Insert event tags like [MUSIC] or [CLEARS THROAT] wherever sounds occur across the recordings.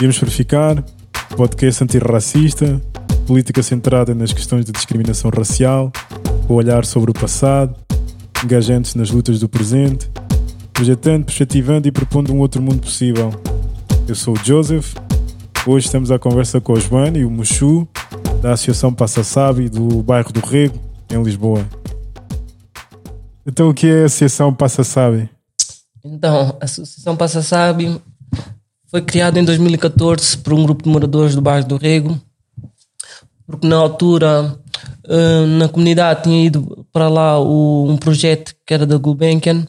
Viemos para ficar, podcast antirracista, política centrada nas questões de discriminação racial, o olhar sobre o passado, engajantes nas lutas do presente, projetando, perspectivando e propondo um outro mundo possível. Eu sou o Joseph, hoje estamos à conversa com o Joana e o Mushu, da Associação Passa Sabe do bairro do Rego, em Lisboa. Então, o que é a Associação Passa Sabe? Então, a Associação Passa Sabe foi criada em 2014 por um grupo de moradores do bairro do Rego, porque na altura eh, na comunidade tinha ido para lá um projeto que era da Gulbenkian,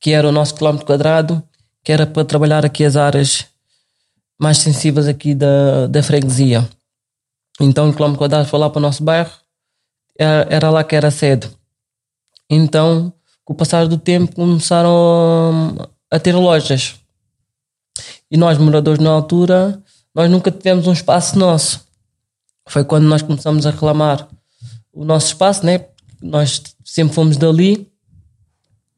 que era o nosso quilómetro quadrado, que era para trabalhar aqui as áreas mais sensíveis aqui da, da freguesia. Então o quilómetro quadrado foi lá para o nosso bairro, era, era lá que era sede. Então, com o passar do tempo, começaram a ter lojas. E nós, moradores na altura, nós nunca tivemos um espaço nosso. Foi quando nós começamos a reclamar o nosso espaço, né? Nós sempre fomos dali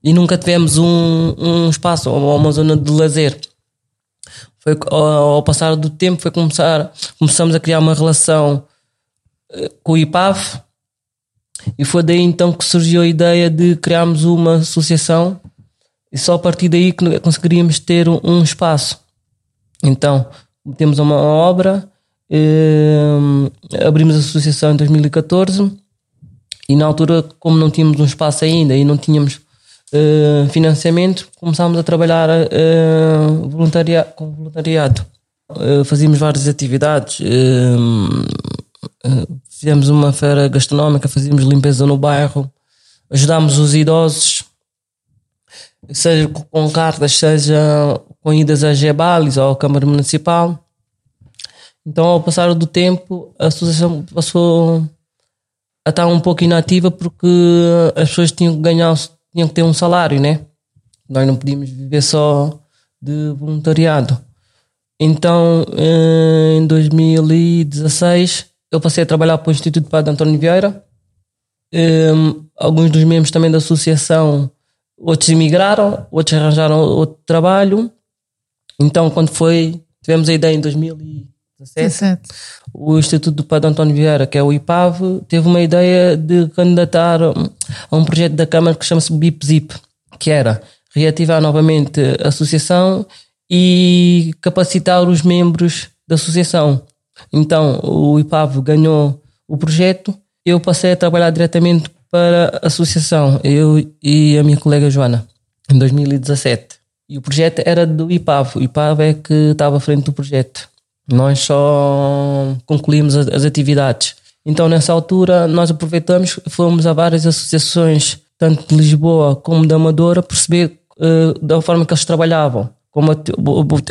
e nunca tivemos um, um espaço ou uma zona de lazer. Foi ao, ao passar do tempo foi começar, começamos a criar uma relação eh, com o IPAF e foi daí então que surgiu a ideia de criarmos uma associação e só a partir daí que conseguiríamos ter um, um espaço. Então, temos uma obra, eh, abrimos a associação em 2014 e na altura, como não tínhamos um espaço ainda e não tínhamos eh, financiamento, começámos a trabalhar eh, com voluntariado. Fazíamos várias atividades, fizemos uma feira gastronómica, fazíamos limpeza no bairro, ajudámos os idosos, seja com cartas, seja com idas a Gebalis ou à Câmara Municipal. Então, ao passar do tempo, a associação passou a estar um pouco inativa porque as pessoas tinham que ganhar, tinham que ter um salário, né? Nós não podíamos viver só de voluntariado. Então, em 2016, eu passei a trabalhar para o Instituto Padre António Vieira. Alguns dos membros também da associação, outros emigraram, outros arranjaram outro trabalho então, quando foi, tivemos a ideia em 2017, o Instituto do Padre António Vieira, que é o IPAV, teve uma ideia de candidatar a um projeto da Câmara que chama-se BIP-ZIP, que era reativar novamente a associação e capacitar os membros da associação. Então, o IPAV ganhou o projeto, eu passei a trabalhar diretamente para a associação, eu e a minha colega Joana, em 2017. E o projeto era do IPAV. O IPAV é que estava à frente do projeto. Nós só concluímos as, atividades. Então, nessa altura, nós aproveitamos, fomos a várias associações, tanto de Lisboa como da Amadora, perceber uh, da forma que eles trabalhavam. Como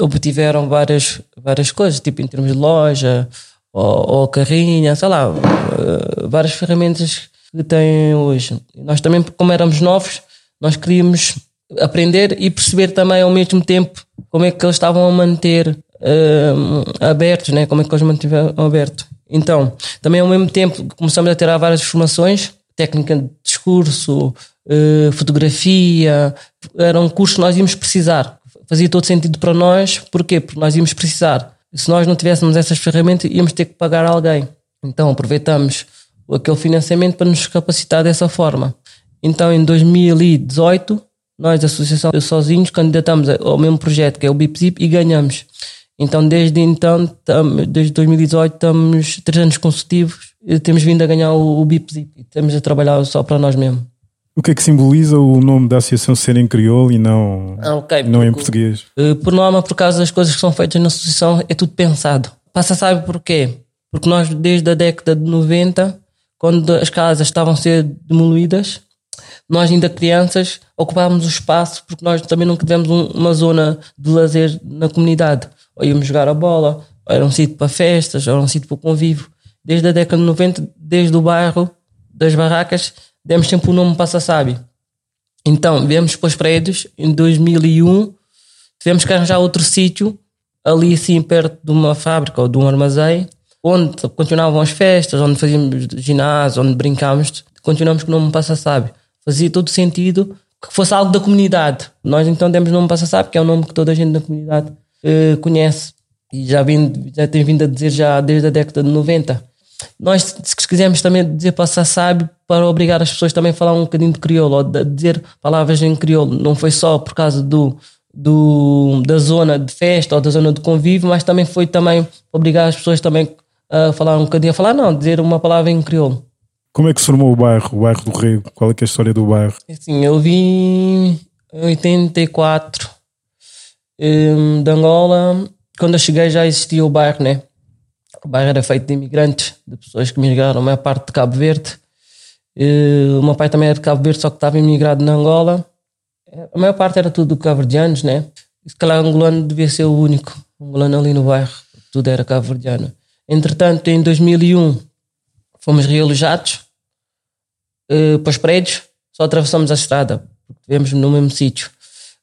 obtiveram várias, várias coisas, tipo em termos de loja, ou, ou carrinha, sei lá, uh, várias ferramentas que têm hoje. Nós também, como éramos novos, nós queríamos aprender e perceber também ao mesmo tempo como é que eles estavam a manter uh, abertos, né? como é que eles mantiveram aberto. Então, também ao mesmo tempo começamos a ter várias formações, técnica de discurso, uh, fotografia, era um curso que nós íamos precisar. Fazia todo sentido para nós, porquê? Porque nós íamos precisar. Se nós não tivéssemos essas ferramentas, íamos ter que pagar alguém. Então aproveitamos aquele financiamento para nos capacitar dessa forma. Então em 2018 nós, da Associação Sozinhos, candidatamos ao mesmo projeto, que é o BIPZIP, e ganhamos. Então, desde então, desde 2018, estamos três anos consecutivos temos vindo a ganhar o, o BIPZIP. E estamos a trabalhar só para nós mesmos. O que é que simboliza o nome da associação ser em crioulo e não, ah, okay, não em português? Eh, por norma, por causa das coisas que são feitas na associação, é tudo pensado. Passa, sabe porquê? Porque nós, desde a década de 90, quando as casas estavam a ser demolidas, nós ainda crianças ocupávamos o espaço porque nós também nunca tivemos uma zona de lazer na comunidade. Ou íamos jogar a bola, ou era um sítio para festas, ou era um sítio para convívio. Desde a década de 90, desde o bairro, das barracas, demos sempre o nome Passa Sabe. Então, viemos para os prédios em 2001, tivemos que arranjar outro sítio, ali assim perto de uma fábrica ou de um armazém, onde continuavam as festas, onde fazíamos ginásio, onde brincámos, continuamos com o nome Passa Sabe fazia todo sentido que fosse algo da comunidade. Nós então demos nome Passa Sabe, que é o nome que toda a gente da comunidade uh, conhece. e já, vim, já tenho vindo a dizer já desde a década de 90. Nós, se quisermos também dizer passar sábio, para obrigar as pessoas também a falar um bocadinho de crioulo, ou de dizer palavras em crioulo, não foi só por causa do, do, da zona de festa ou da zona de convívio, mas também foi também obrigar as pessoas também a falar um bocadinho, a falar não, dizer uma palavra em crioulo. Como é que se formou o bairro, o bairro do Rego? Qual é, é a história do bairro? Sim, eu vim em 84 um, de Angola. Quando eu cheguei já existia o bairro, né? O bairro era feito de imigrantes, de pessoas que migraram, a maior parte de Cabo Verde. Uh, o meu pai também era de Cabo Verde, só que estava imigrado na Angola. A maior parte era tudo cabo-verdianos, né? Se calhar angolano devia ser o único angolano ali no bairro. Tudo era cabo-verdiano. Entretanto, em 2001, fomos realojados uh, para os prédios, só atravessamos a estrada, porque estivemos no mesmo sítio.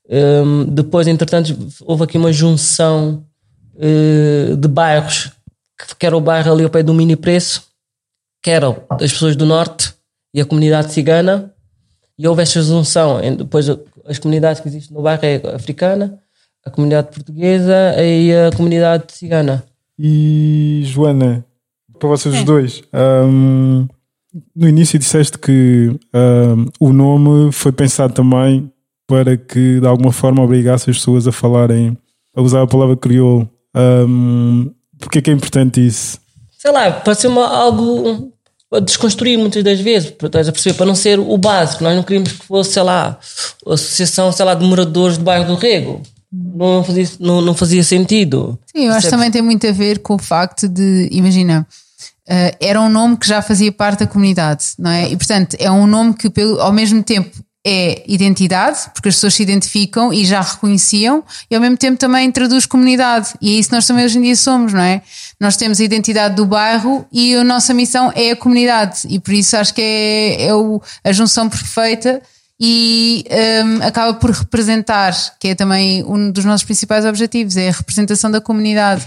Um, depois, entretanto, houve aqui uma junção uh, de bairros, que era o bairro ali ao pé do Mini Preço, que eram das pessoas do Norte e a comunidade cigana, e houve esta junção. Depois, as comunidades que existem no bairro é a africana, a comunidade portuguesa e a comunidade cigana. E Joana, para vocês é. os dois, um, no início disseste que um, o nome foi pensado também para que de alguma forma obrigasse as pessoas a falarem, a usar a palavra crioulo. Um, Porquê que é importante isso? Sei lá, pode ser uma, algo a desconstruir muitas das vezes, estás a perceber, para não ser o básico. Nós não queríamos que fosse, sei lá, a associação, sei lá, de moradores do bairro do Rego. Não fazia, não, não fazia sentido. Sim, eu acho que também tem muito a ver com o facto de, imagina, uh, era um nome que já fazia parte da comunidade, não é? E portanto é um nome que pelo, ao mesmo tempo é identidade, porque as pessoas se identificam e já reconheciam, e ao mesmo tempo também traduz comunidade. E é isso nós também hoje em dia somos, não é? Nós temos a identidade do bairro e a nossa missão é a comunidade, e por isso acho que é, é o, a junção perfeita e um, acaba por representar, que é também um dos nossos principais objetivos, é a representação da comunidade.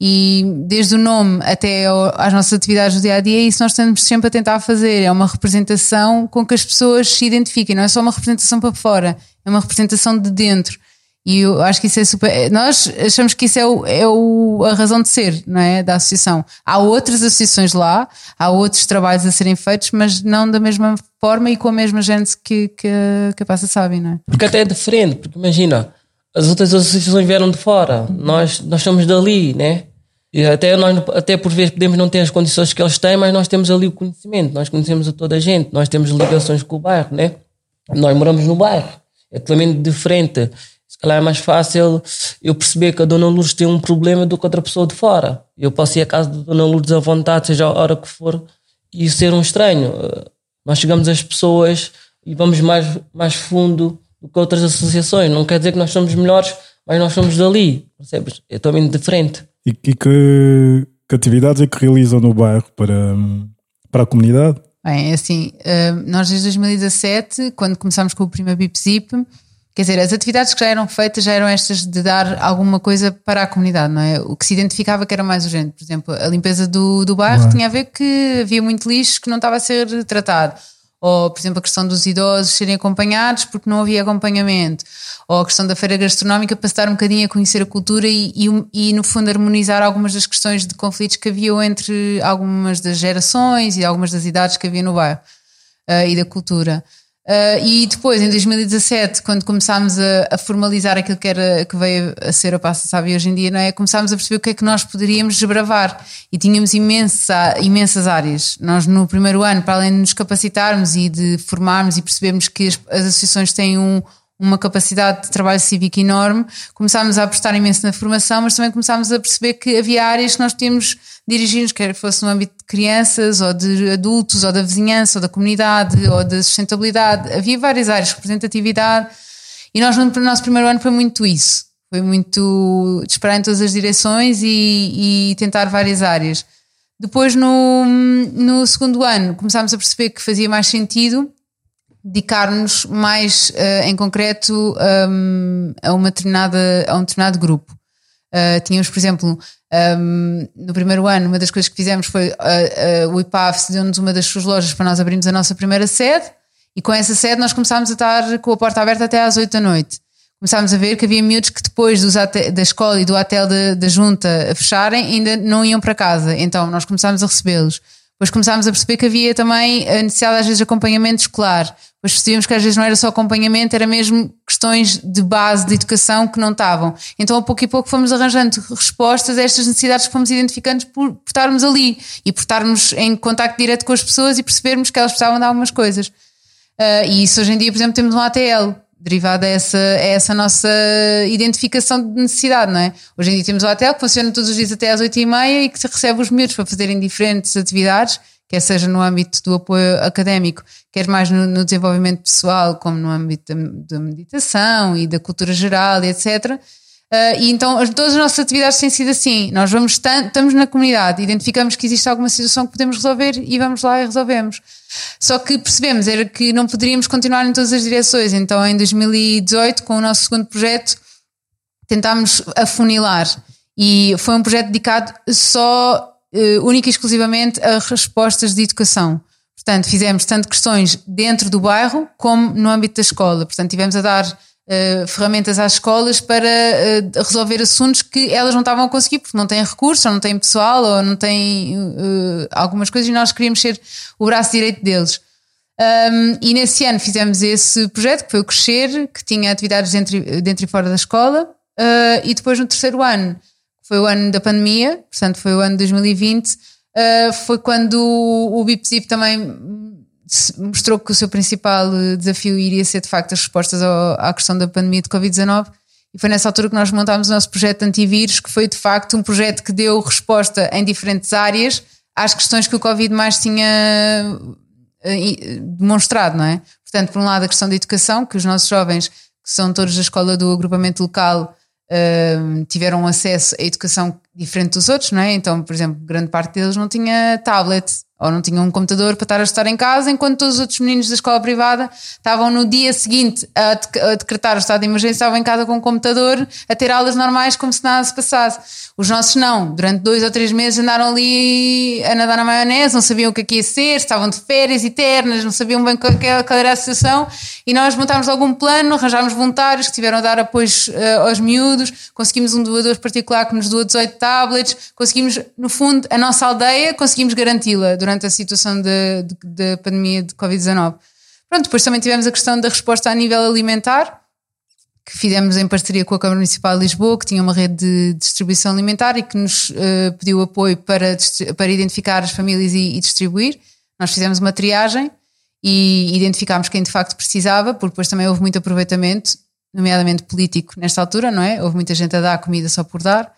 E desde o nome até às nossas atividades do dia a dia, é isso nós estamos sempre a tentar fazer. É uma representação com que as pessoas se identifiquem, não é só uma representação para fora, é uma representação de dentro. E eu acho que isso é super. Nós achamos que isso é, o, é o, a razão de ser não é? da associação. Há outras associações lá, há outros trabalhos a serem feitos, mas não da mesma forma e com a mesma gente que, que, que a Passa Sabe, não é? Porque até é diferente, porque imagina, as outras associações vieram de fora, nós, nós somos dali, né? E até, nós, até por vezes podemos não ter as condições que eles têm, mas nós temos ali o conhecimento, nós conhecemos a toda a gente, nós temos ligações com o bairro, né? Nós moramos no bairro, é totalmente diferente. Se calhar é mais fácil eu perceber que a Dona Lourdes tem um problema do que outra pessoa de fora. Eu posso ir à casa da Dona Lourdes à vontade, seja a hora que for, e ser um estranho. Nós chegamos às pessoas e vamos mais, mais fundo do que outras associações. Não quer dizer que nós somos melhores, mas nós somos dali, percebes? É totalmente diferente. E, e que, que, atividades é que realizam no bairro para, para a comunidade? Bem, é assim, eh, nós desde 2017, quando começámos com o primeiro BIP quer dizer, as atividades que já eram feitas já eram estas de dar alguma coisa para a comunidade, não é? O que se identificava que era mais urgente, por exemplo, a limpeza do, do bairro tinha a ver que havia muito lixo que não estava a ser tratado ou, por exemplo, a questão dos idosos serem acompanhados porque não havia acompanhamento, ou a questão da feira gastronómica para estar um bocadinho a conhecer a cultura e, e, e, no fundo, harmonizar algumas das questões de conflitos que haviam entre algumas das gerações e algumas das idades que havia no bairro uh, e da cultura. Uh, e depois, em 2017, quando começámos a, a, formalizar aquilo que, era, que veio a ser a Passa Sabe hoje em dia, não é? começámos a perceber o que é que nós poderíamos desbravar. E tínhamos imensa, imensas áreas. Nós, no primeiro ano, para além de nos capacitarmos e de formarmos e percebermos que as, as associações têm um, uma capacidade de trabalho cívico enorme, começámos a apostar imenso na formação, mas também começámos a perceber que havia áreas que nós tínhamos dirigir-nos, quer fosse no âmbito de crianças, ou de adultos, ou da vizinhança, ou da comunidade, ou da sustentabilidade. Havia várias áreas, representatividade, e nós no nosso primeiro ano foi muito isso. Foi muito disparar em todas as direções e, e tentar várias áreas. Depois, no, no segundo ano, começámos a perceber que fazia mais sentido dedicar-nos mais uh, em concreto um, a, uma determinada, a um determinado grupo. Uh, tínhamos, por exemplo, um, no primeiro ano, uma das coisas que fizemos foi uh, o IPAF deu-nos uma das suas lojas para nós abrirmos a nossa primeira sede e com essa sede nós começámos a estar com a porta aberta até às 8 da noite. começámos a ver que havia miúdos que depois da escola e do hotel da junta fecharem ainda não iam para casa. Então nós começámos a recebê-los. Depois começámos a perceber que havia também a necessidade às vezes de acompanhamento escolar. Depois percebíamos que às vezes não era só acompanhamento, era mesmo questões de base de educação que não estavam. Então a pouco e pouco fomos arranjando respostas a estas necessidades que fomos identificando por, por estarmos ali e por estarmos em contato direto com as pessoas e percebermos que elas precisavam de algumas coisas. Uh, e isso hoje em dia, por exemplo, temos um ATL derivado a essa, a essa nossa identificação de necessidade, não é? Hoje em dia temos o hotel que funciona todos os dias até às 8h30 e que recebe os miúdos para fazerem diferentes atividades, quer seja no âmbito do apoio académico, quer mais no, no desenvolvimento pessoal, como no âmbito da, da meditação e da cultura geral, etc. Uh, e então todas as nossas atividades têm sido assim. Nós vamos estamos na comunidade, identificamos que existe alguma situação que podemos resolver e vamos lá e resolvemos. Só que percebemos era que não poderíamos continuar em todas as direções. Então em 2018, com o nosso segundo projeto, tentámos afunilar. E foi um projeto dedicado só, uh, única e exclusivamente, a respostas de educação. Portanto, fizemos tanto questões dentro do bairro como no âmbito da escola. Portanto, tivemos a dar Uh, ferramentas às escolas para uh, resolver assuntos que elas não estavam a conseguir porque não têm recursos, ou não têm pessoal, ou não têm uh, algumas coisas e nós queríamos ser o braço direito deles. Um, e nesse ano fizemos esse projeto que foi o Crescer, que tinha atividades dentro, dentro e fora da escola, e depois no terceiro ano, foi o ano da pandemia, portanto foi o ano de 2020, foi quando o, o BIPZIP também mostrou que o seu principal eh, desafio iria ser de facto as respostas ao, à questão da pandemia de Covid-19 e foi nessa altura que nós montámos o nosso projeto antivírus, que foi de facto um projeto que deu resposta em diferentes áreas às questões que o Covid mais tinha eh, demonstrado, não é? Portanto, por um lado a questão da educação, que os nossos jovens, que são todos da escola do agrupamento local, eh, tiveram acesso à educação diferente dos outros, não é? Então, por exemplo, grande parte deles não tinha tablet ou não tinham um computador para estar a estar em casa, enquanto todos os outros meninos da escola privada estavam no dia seguinte a, decretar o estado de emergência, estavam em casa com um computador a ter aulas normais como se nada se passasse. Os nossos não, durante dois ou três meses andaram ali a nadar na maionese, não sabiam o que é ia ser, estavam de férias eternas, não sabiam bem qual, era a situação. E nós montámos algum plano, arranjámos voluntários que tiveram a dar apoios uh, aos miúdos, conseguimos um doador particular que nos doa 18 tablets, conseguimos, no fundo, a nossa aldeia, conseguimos garanti-la. Durante durante a situação da pandemia de Covid-19. Pronto, depois também tivemos a questão da resposta a nível alimentar, que fizemos em parceria com a Câmara Municipal de Lisboa, que tinha uma rede de distribuição alimentar e que nos uh, pediu apoio para, para identificar as famílias e, e, distribuir. Nós fizemos uma triagem e identificámos quem de facto precisava, porque depois também houve muito aproveitamento, nomeadamente político, nesta altura, não é? Houve muita gente a dar comida só por dar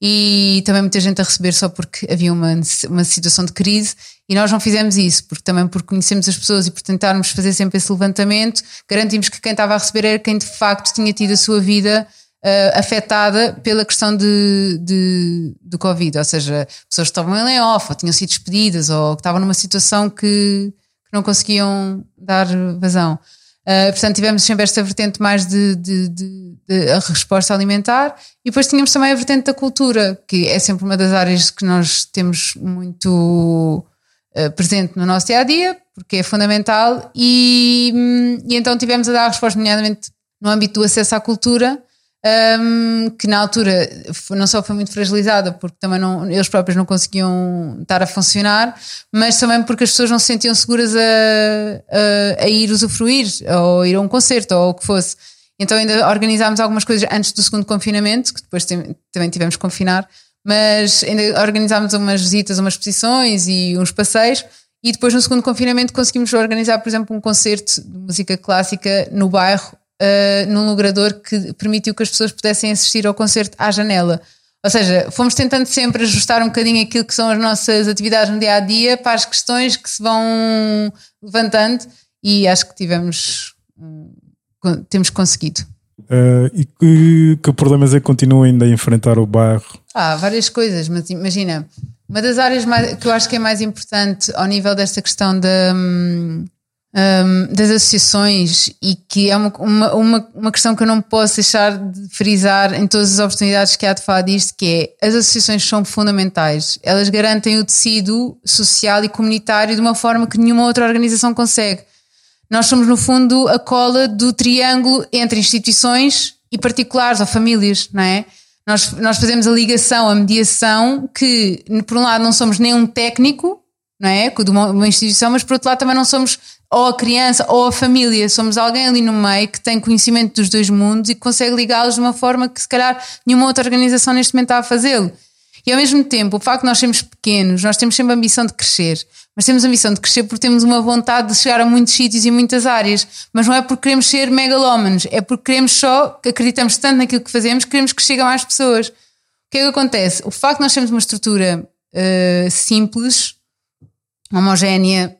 e também muita gente a receber só porque havia uma, uma situação de crise e nós não fizemos isso, porque também por conhecermos as pessoas e por tentarmos fazer sempre esse levantamento, garantimos que quem estava a receber era quem de facto tinha tido a sua vida uh, afetada pela questão de, de, do Covid, ou seja, pessoas que estavam em layoff, ou tinham sido despedidas, ou que estavam numa situação que, que não conseguiam dar vazão. Uh, portanto, tivemos sempre esta vertente mais de, de, de, de, a resposta alimentar e depois tínhamos também a vertente da cultura, que é sempre uma das áreas que nós temos muito uh, presente no nosso dia a dia, porque é fundamental, e, e então tivemos a dar a resposta, nomeadamente no âmbito do acesso à cultura, um, que na altura não só foi muito fragilizada porque também não, eles próprios não conseguiam estar a funcionar, mas também porque as pessoas não se sentiam seguras a, a, a ir usufruir ou ir a um concerto ou o que fosse. Então ainda organizámos algumas coisas antes do segundo confinamento, que depois também tivemos que confinar, mas ainda organizámos umas visitas, umas exposições e uns passeios. E depois no segundo confinamento conseguimos organizar, por exemplo, um concerto de música clássica no bairro uh, num logrador que permitiu que as pessoas pudessem assistir ao concerto à janela. Ou seja, fomos tentando sempre ajustar um bocadinho aquilo que são as nossas atividades no dia a dia para as questões que se vão levantando e acho que tivemos, uh, temos conseguido. Uh, e que, que, problemas é que continuam ainda a enfrentar o bairro? Ah, várias coisas, mas imagina, uma das áreas mais, que eu acho que é mais importante ao nível desta questão da. Um, das associações e que é uma, uma, uma, uma, questão que eu não posso deixar de frisar em todas as oportunidades que há de falar disto, que é as associações são fundamentais. Elas garantem o tecido social e comunitário de uma forma que nenhuma outra organização consegue. Nós somos, no fundo, a cola do triângulo entre instituições, e particulares ou famílias, não é? Nós, nós fazemos a ligação, a mediação, que por um lado não somos nem um técnico, não é? De uma, uma instituição, mas por outro lado também não somos ou a criança ou a família, somos alguém ali no meio que tem conhecimento dos dois mundos e que consegue ligá-los de uma forma que se calhar nenhuma outra organização neste momento está a fazê-lo. E ao mesmo tempo, o facto de nós sermos pequenos, nós temos sempre a ambição de crescer, mas temos a ambição de crescer porque temos uma vontade de chegar a muitos sítios e muitas áreas, mas não é porque queremos ser megalómanos, é porque queremos só, que acreditamos tanto naquilo que fazemos, que queremos que chegue a mais pessoas. O que é que acontece? O facto de nós termos uma estrutura uh, simples, homogénea,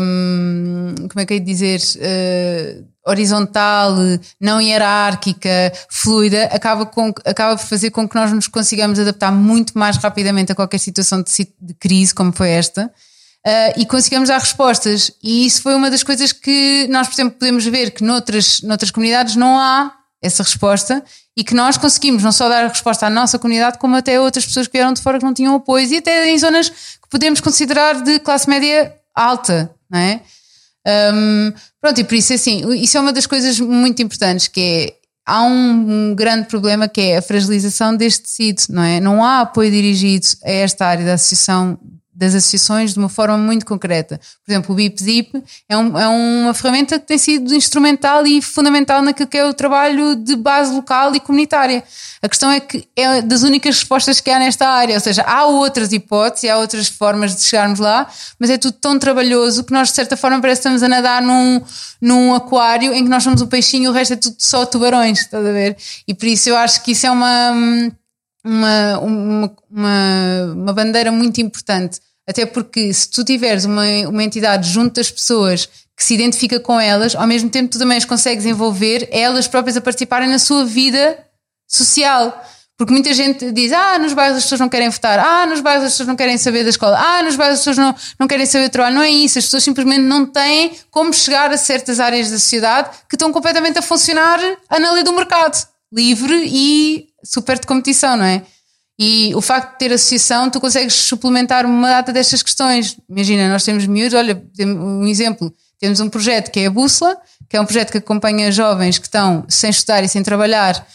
um, como é que é de dizer, uh, horizontal, não hierárquica, fluida, acaba, com, acaba por fazer com que nós nos consigamos adaptar muito mais rapidamente a qualquer situação de, de crise como foi esta. Uh, e consigamos dar respostas. E isso foi uma das coisas que nós, por exemplo, podemos ver que noutras, noutras comunidades não há essa resposta e que nós conseguimos não só dar a resposta à nossa comunidade, como até a outras pessoas que vieram de fora que não tinham apoio e até em zonas que podemos considerar de classe média alta, não é? Um, pronto, e por isso assim, isso é uma das coisas muito importantes que é há um, grande problema que é a fragilização deste tecido, não é? Não há apoio dirigido a esta área da associação das associações de uma forma muito concreta. Por exemplo, o BIP-ZIP é, um, é, uma ferramenta que tem sido instrumental e fundamental naquilo que é o trabalho de base local e comunitária. A questão é que é das únicas respostas que há nesta área, ou seja, há outras hipóteses, há outras formas de chegarmos lá, mas é tudo tão trabalhoso que nós, de certa forma, parece que estamos a nadar num, num aquário em que nós somos o peixinho e o resto é tudo só tubarões, estás a ver? E por isso eu acho que isso é uma, uma, uma, uma bandeira muito importante até porque se tu tiveres uma, uma entidade junto das pessoas que se identifica com elas, ao mesmo tempo tu também as consegues envolver elas próprias a participarem na sua vida social. Porque muita gente diz: Ah, nos bairros as pessoas não querem votar, ah, nos bairros as pessoas não querem saber da escola, ah, nos bairros as pessoas não, não querem saber do trabalho. Não é isso, as pessoas simplesmente não têm como chegar a certas áreas da sociedade que estão completamente a funcionar na lei do mercado, livre e super de competição, não é? E o facto de ter associação, tu consegues suplementar uma data destas questões. Imagina, nós temos miúdos, olha, um exemplo, temos um projeto que é a Bússola, que é um projeto que acompanha jovens que estão sem estudar e sem trabalhar,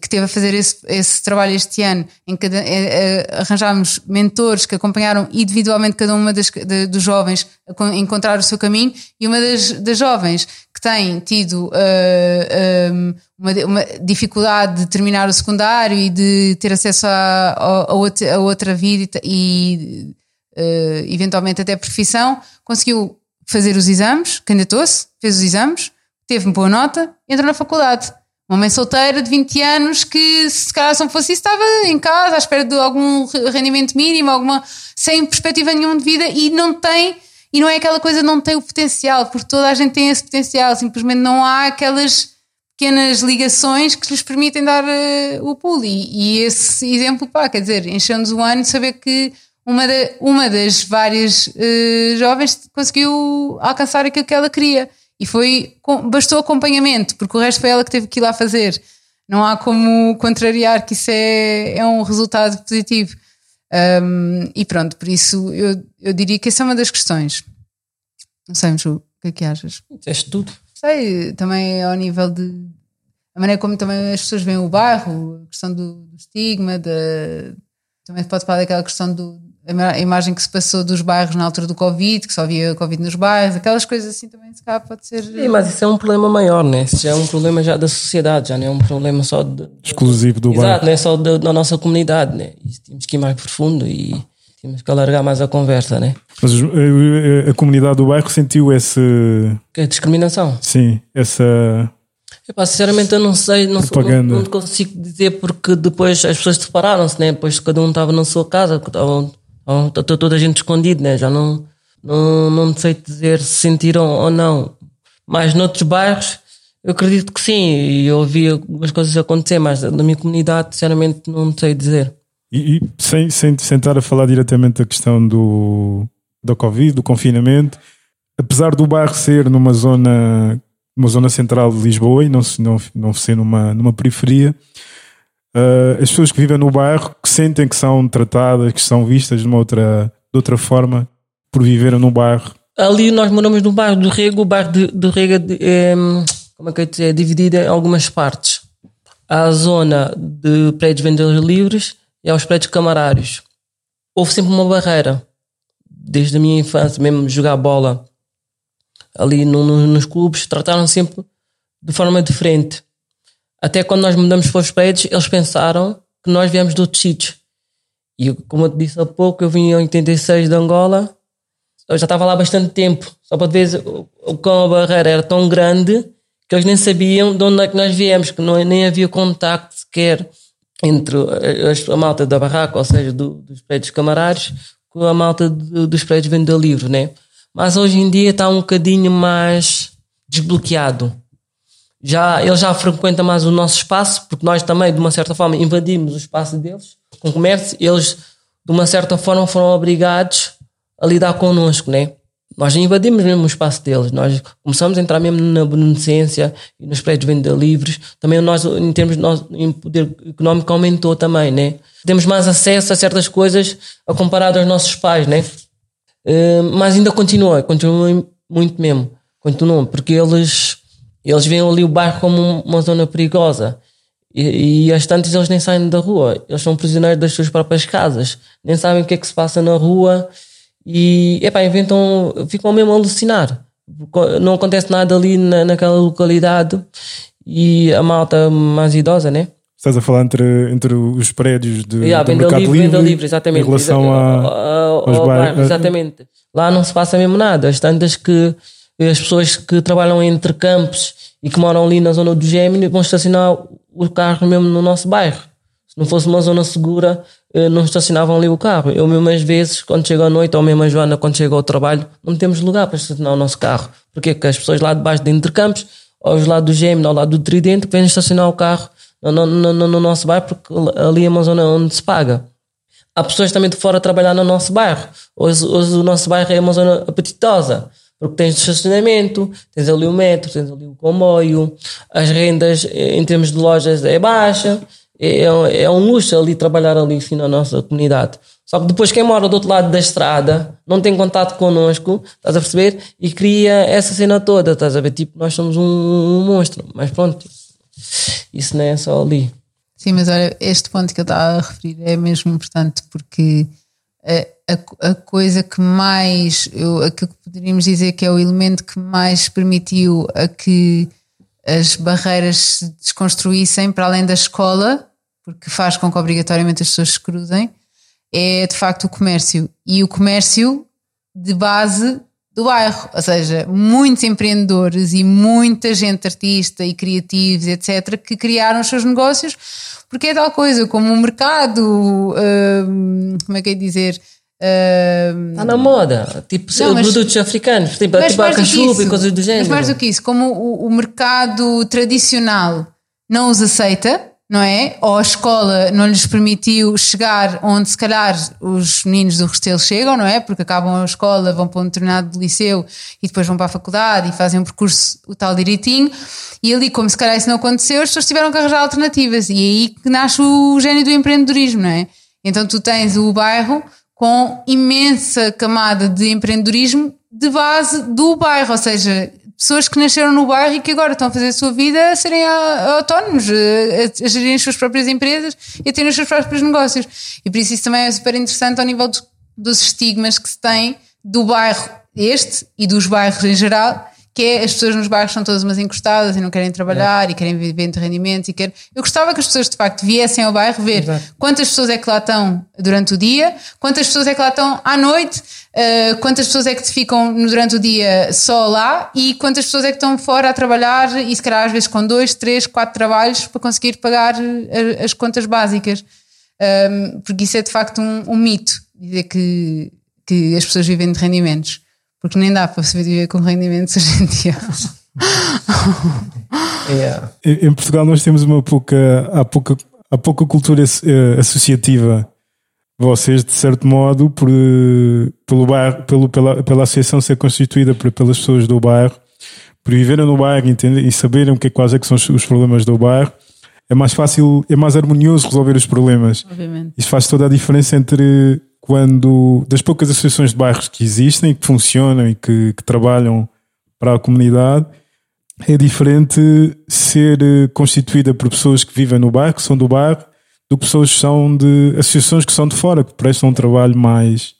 que teve a fazer esse, esse trabalho este ano, em que é, é, arranjámos mentores que acompanharam individualmente cada uma das, de, dos jovens a encontrar o seu caminho, e uma das, das jovens tem tido uh, eh, um, ehm, uma, uma, dificuldade de terminar o secundário e de ter acesso a, a, a outra, vida e, uh, eventualmente até profissão, conseguiu fazer os exames, candidatou-se, fez os exames, teve uma boa nota entrou na faculdade. Uma mãe solteira de 20 anos que, se calhar, se não fosse isso, estava em casa à espera de algum rendimento mínimo, alguma, sem perspectiva nenhuma de vida e não tem e não é aquela coisa não tem o potencial, porque toda a gente tem esse potencial, simplesmente não há aquelas pequenas ligações que lhes permitem dar uh, o pulo. E, e, esse exemplo, pá, quer dizer, encheu-nos o ano de saber que uma, uma das várias uh, jovens conseguiu alcançar aquilo que ela queria. E foi, bastou acompanhamento, porque o resto foi ela que teve que ir lá fazer. Não há como contrariar que isso é, é um resultado positivo. Um, e pronto, por isso eu, eu diria que essa é uma das questões. Não sei, Ju, o que é que achas? Dizeste tudo. Sei, também ao nível de. A maneira como também as pessoas veem o bairro, a questão do, do estigma, de, também pode falar daquela questão do, a imagem que se passou dos bairros na altura do Covid, que só havia Covid nos bairros, aquelas coisas assim também se calhar pode ser. Sim, mas isso é um problema maior, né? Isso já é um problema já da sociedade, já não é um problema só de, exclusivo do bairro. Exato, não é só da, da nossa comunidade, né? E temos que ir mais profundo e temos que alargar mais a conversa, né? Mas a, eh, a comunidade do bairro sentiu esse. Que é discriminação? Sim, essa. Epá, sinceramente eu não sei, não, sou, não, não, consigo dizer porque depois as pessoas separaram-se, né? Depois cada um estava na sua casa, estavam Está toda a gente escondido, né? Já não, não, não sei dizer se sentiram ou não. Mas noutros bairros, eu acredito que sim. E eu ouvi algumas coisas acontecer, mas na minha comunidade, sinceramente, não sei dizer. E, e sem, sem, sem estar a falar diretamente da questão do, da Covid, do confinamento, apesar do bairro ser numa zona, numa zona central de Lisboa e não, não, não ser numa, numa periferia, uh, as pessoas que vivem no bairro que sentem que são tratadas, que são vistas de uma outra, de outra forma por viverem no bairro. Ali nós moramos no bairro do Rego, o bairro do Rego é, como é que é dividido em algumas partes. à zona de prédios vendedores livres e aos prédios camarários. Houve sempre uma barreira, desde a minha infância, mesmo jogar bola ali no, no, nos clubes, trataram sempre de forma diferente. Até quando nós mudamos para os prédios, eles pensaram que nós viemos de outros sítios. E como eu te disse há pouco, eu vim em 86 de Angola, eu já estava lá há bastante tempo. Só para ver como a barreira era tão grande que eles nem sabiam de onde é que nós viemos, que não, nem havia contacto sequer entre a, a malta da barraca, ou seja, do, dos prédios camarários, com a malta do, dos prédios venda livre, né? Mas hoje em dia está um bocadinho mais desbloqueado. Já, ele já frequenta mais o nosso espaço, porque nós também, de uma certa forma, invadimos o espaço deles com comércio. Eles, de uma certa forma, foram obrigados a lidar connosco, né? Nós invadimos mesmo o espaço deles, nós começamos a entrar mesmo na beneficência e nos prédios de venda livres. Também nós, em termos de nós, em poder económico, aumentou também, né? Temos mais acesso a certas coisas a comparado aos nossos pais, né? Uh, mas ainda continua, continua muito mesmo, continua, porque eles, eles veem ali o bairro como uma zona perigosa. E, e as tantas eles nem saem da rua, eles são prisioneiros das suas próprias casas, nem sabem o que é que se passa na rua e, epá, inventam, ficam mesmo a alucinar. Não acontece nada ali na, naquela localidade e a malta mais idosa, né? Estás a falar entre, entre os prédios de, yeah, do Mercado livre, Livre, livre exatamente, em relação a, aos bairros. Bairro, exatamente. Lá não se passa mesmo nada. As tantas que as pessoas que trabalham entre campos e que moram ali na zona do Gémini vão estacionar o carro mesmo no nosso bairro. Se não fosse uma zona segura, eh, não estacionavam ali o carro. Eu mesmo às vezes, quando chego à noite, ou mesmo a Joana, quando chega ao trabalho, não temos lugar para estacionar o nosso carro. Porque que as pessoas lá debaixo de Intercampos, aos lados do Gêmeo, ao lado do Tridente, vêm estacionar o carro no, no, no, no, nosso bairro, porque ali é uma zona onde se paga. Há pessoas também de fora a trabalhar no nosso bairro. Hoje, hoje o nosso bairro é uma zona apetitosa. Porque tens estacionamento, tens ali o metro, tens ali o comboio, as rendas eh, em termos de lojas é baixa é, é um luxo ali trabalhar ali assim na nossa comunidade. Só que depois quem mora do outro lado da estrada não tem contato connosco, estás a perceber? E cria essa cena toda, estás a ver? Tipo, nós somos um, um monstro. Mas pronto, isso não é só ali. Sim, mas olha, este ponto que eu estava a referir é mesmo importante porque a, a, a coisa que mais, eu, aquilo que poderíamos dizer que é o elemento que mais permitiu a que as barreiras se desconstruíssem para além da escola, porque faz com que obrigatoriamente as pessoas se cruzem, é de facto o comércio. E o comércio de base do bairro, ou seja, muitos empreendedores e muita gente artista e criativos, etc., que criaram os seus negócios, porque é tal coisa como o mercado, hum, como é que é dizer? Está na moda, tipo não, mas, produtos africanos, tipo, tipo a cachupa e coisas do género. Mas mais do que isso, como o, o, mercado tradicional não os aceita, não é? Ou a escola não lhes permitiu chegar onde se calhar os meninos do Restelo chegam, não é? Porque acabam a escola, vão para um determinado liceu e depois vão para a faculdade e fazem um percurso o tal direitinho. E ali, como se calhar isso não aconteceu, as pessoas tiveram que arranjar alternativas. E é aí que nasce o gênio do empreendedorismo, não é? Então tu tens o bairro com imensa camada de empreendedorismo de base do bairro, ou seja, pessoas que nasceram no bairro e que agora estão a fazer a sua vida a serem autónomos, a, gerirem as suas próprias empresas e a terem os seus próprios negócios. E por isso isso também é super interessante ao nível dos, dos estigmas que se tem do bairro este e dos bairros em geral que é as pessoas nos bairros são todas umas encostadas e não querem trabalhar é. e querem viver de rendimentos e querem... Eu gostava que as pessoas de facto viessem ao bairro ver Exato. quantas pessoas é que lá estão durante o dia, quantas pessoas é que lá estão à noite, uh, quantas pessoas é que ficam durante o dia só lá e quantas pessoas é que estão fora a trabalhar e se calhar às vezes com dois, três, quatro trabalhos para conseguir pagar eh, as contas básicas. Um, porque isso é de facto um, um mito, dizer que, que as pessoas vivem de rendimentos porque nem dá para se viver com rendimentos [LAUGHS] hoje em dia. yeah. [LAUGHS] Em Portugal nós temos uma pouca, há pouca, há pouca cultura uh, associativa. Vocês, de certo modo, por, pelo bairro, pelo, pela, pela associação ser constituída por, pelas pessoas do bairro, por viverem no bairro entender, e saberem o que é, quais é que são os, os problemas do bairro, é mais fácil, é mais harmonioso resolver os problemas. Obviamente. Isso faz toda a diferença entre quando das poucas associações de bairros que existem que funcionam e que, que trabalham para a comunidade é diferente ser eh, constituída por pessoas que vivem no bairro, que são do bairro, do que pessoas que são de associações que são de fora, que prestam um trabalho mais,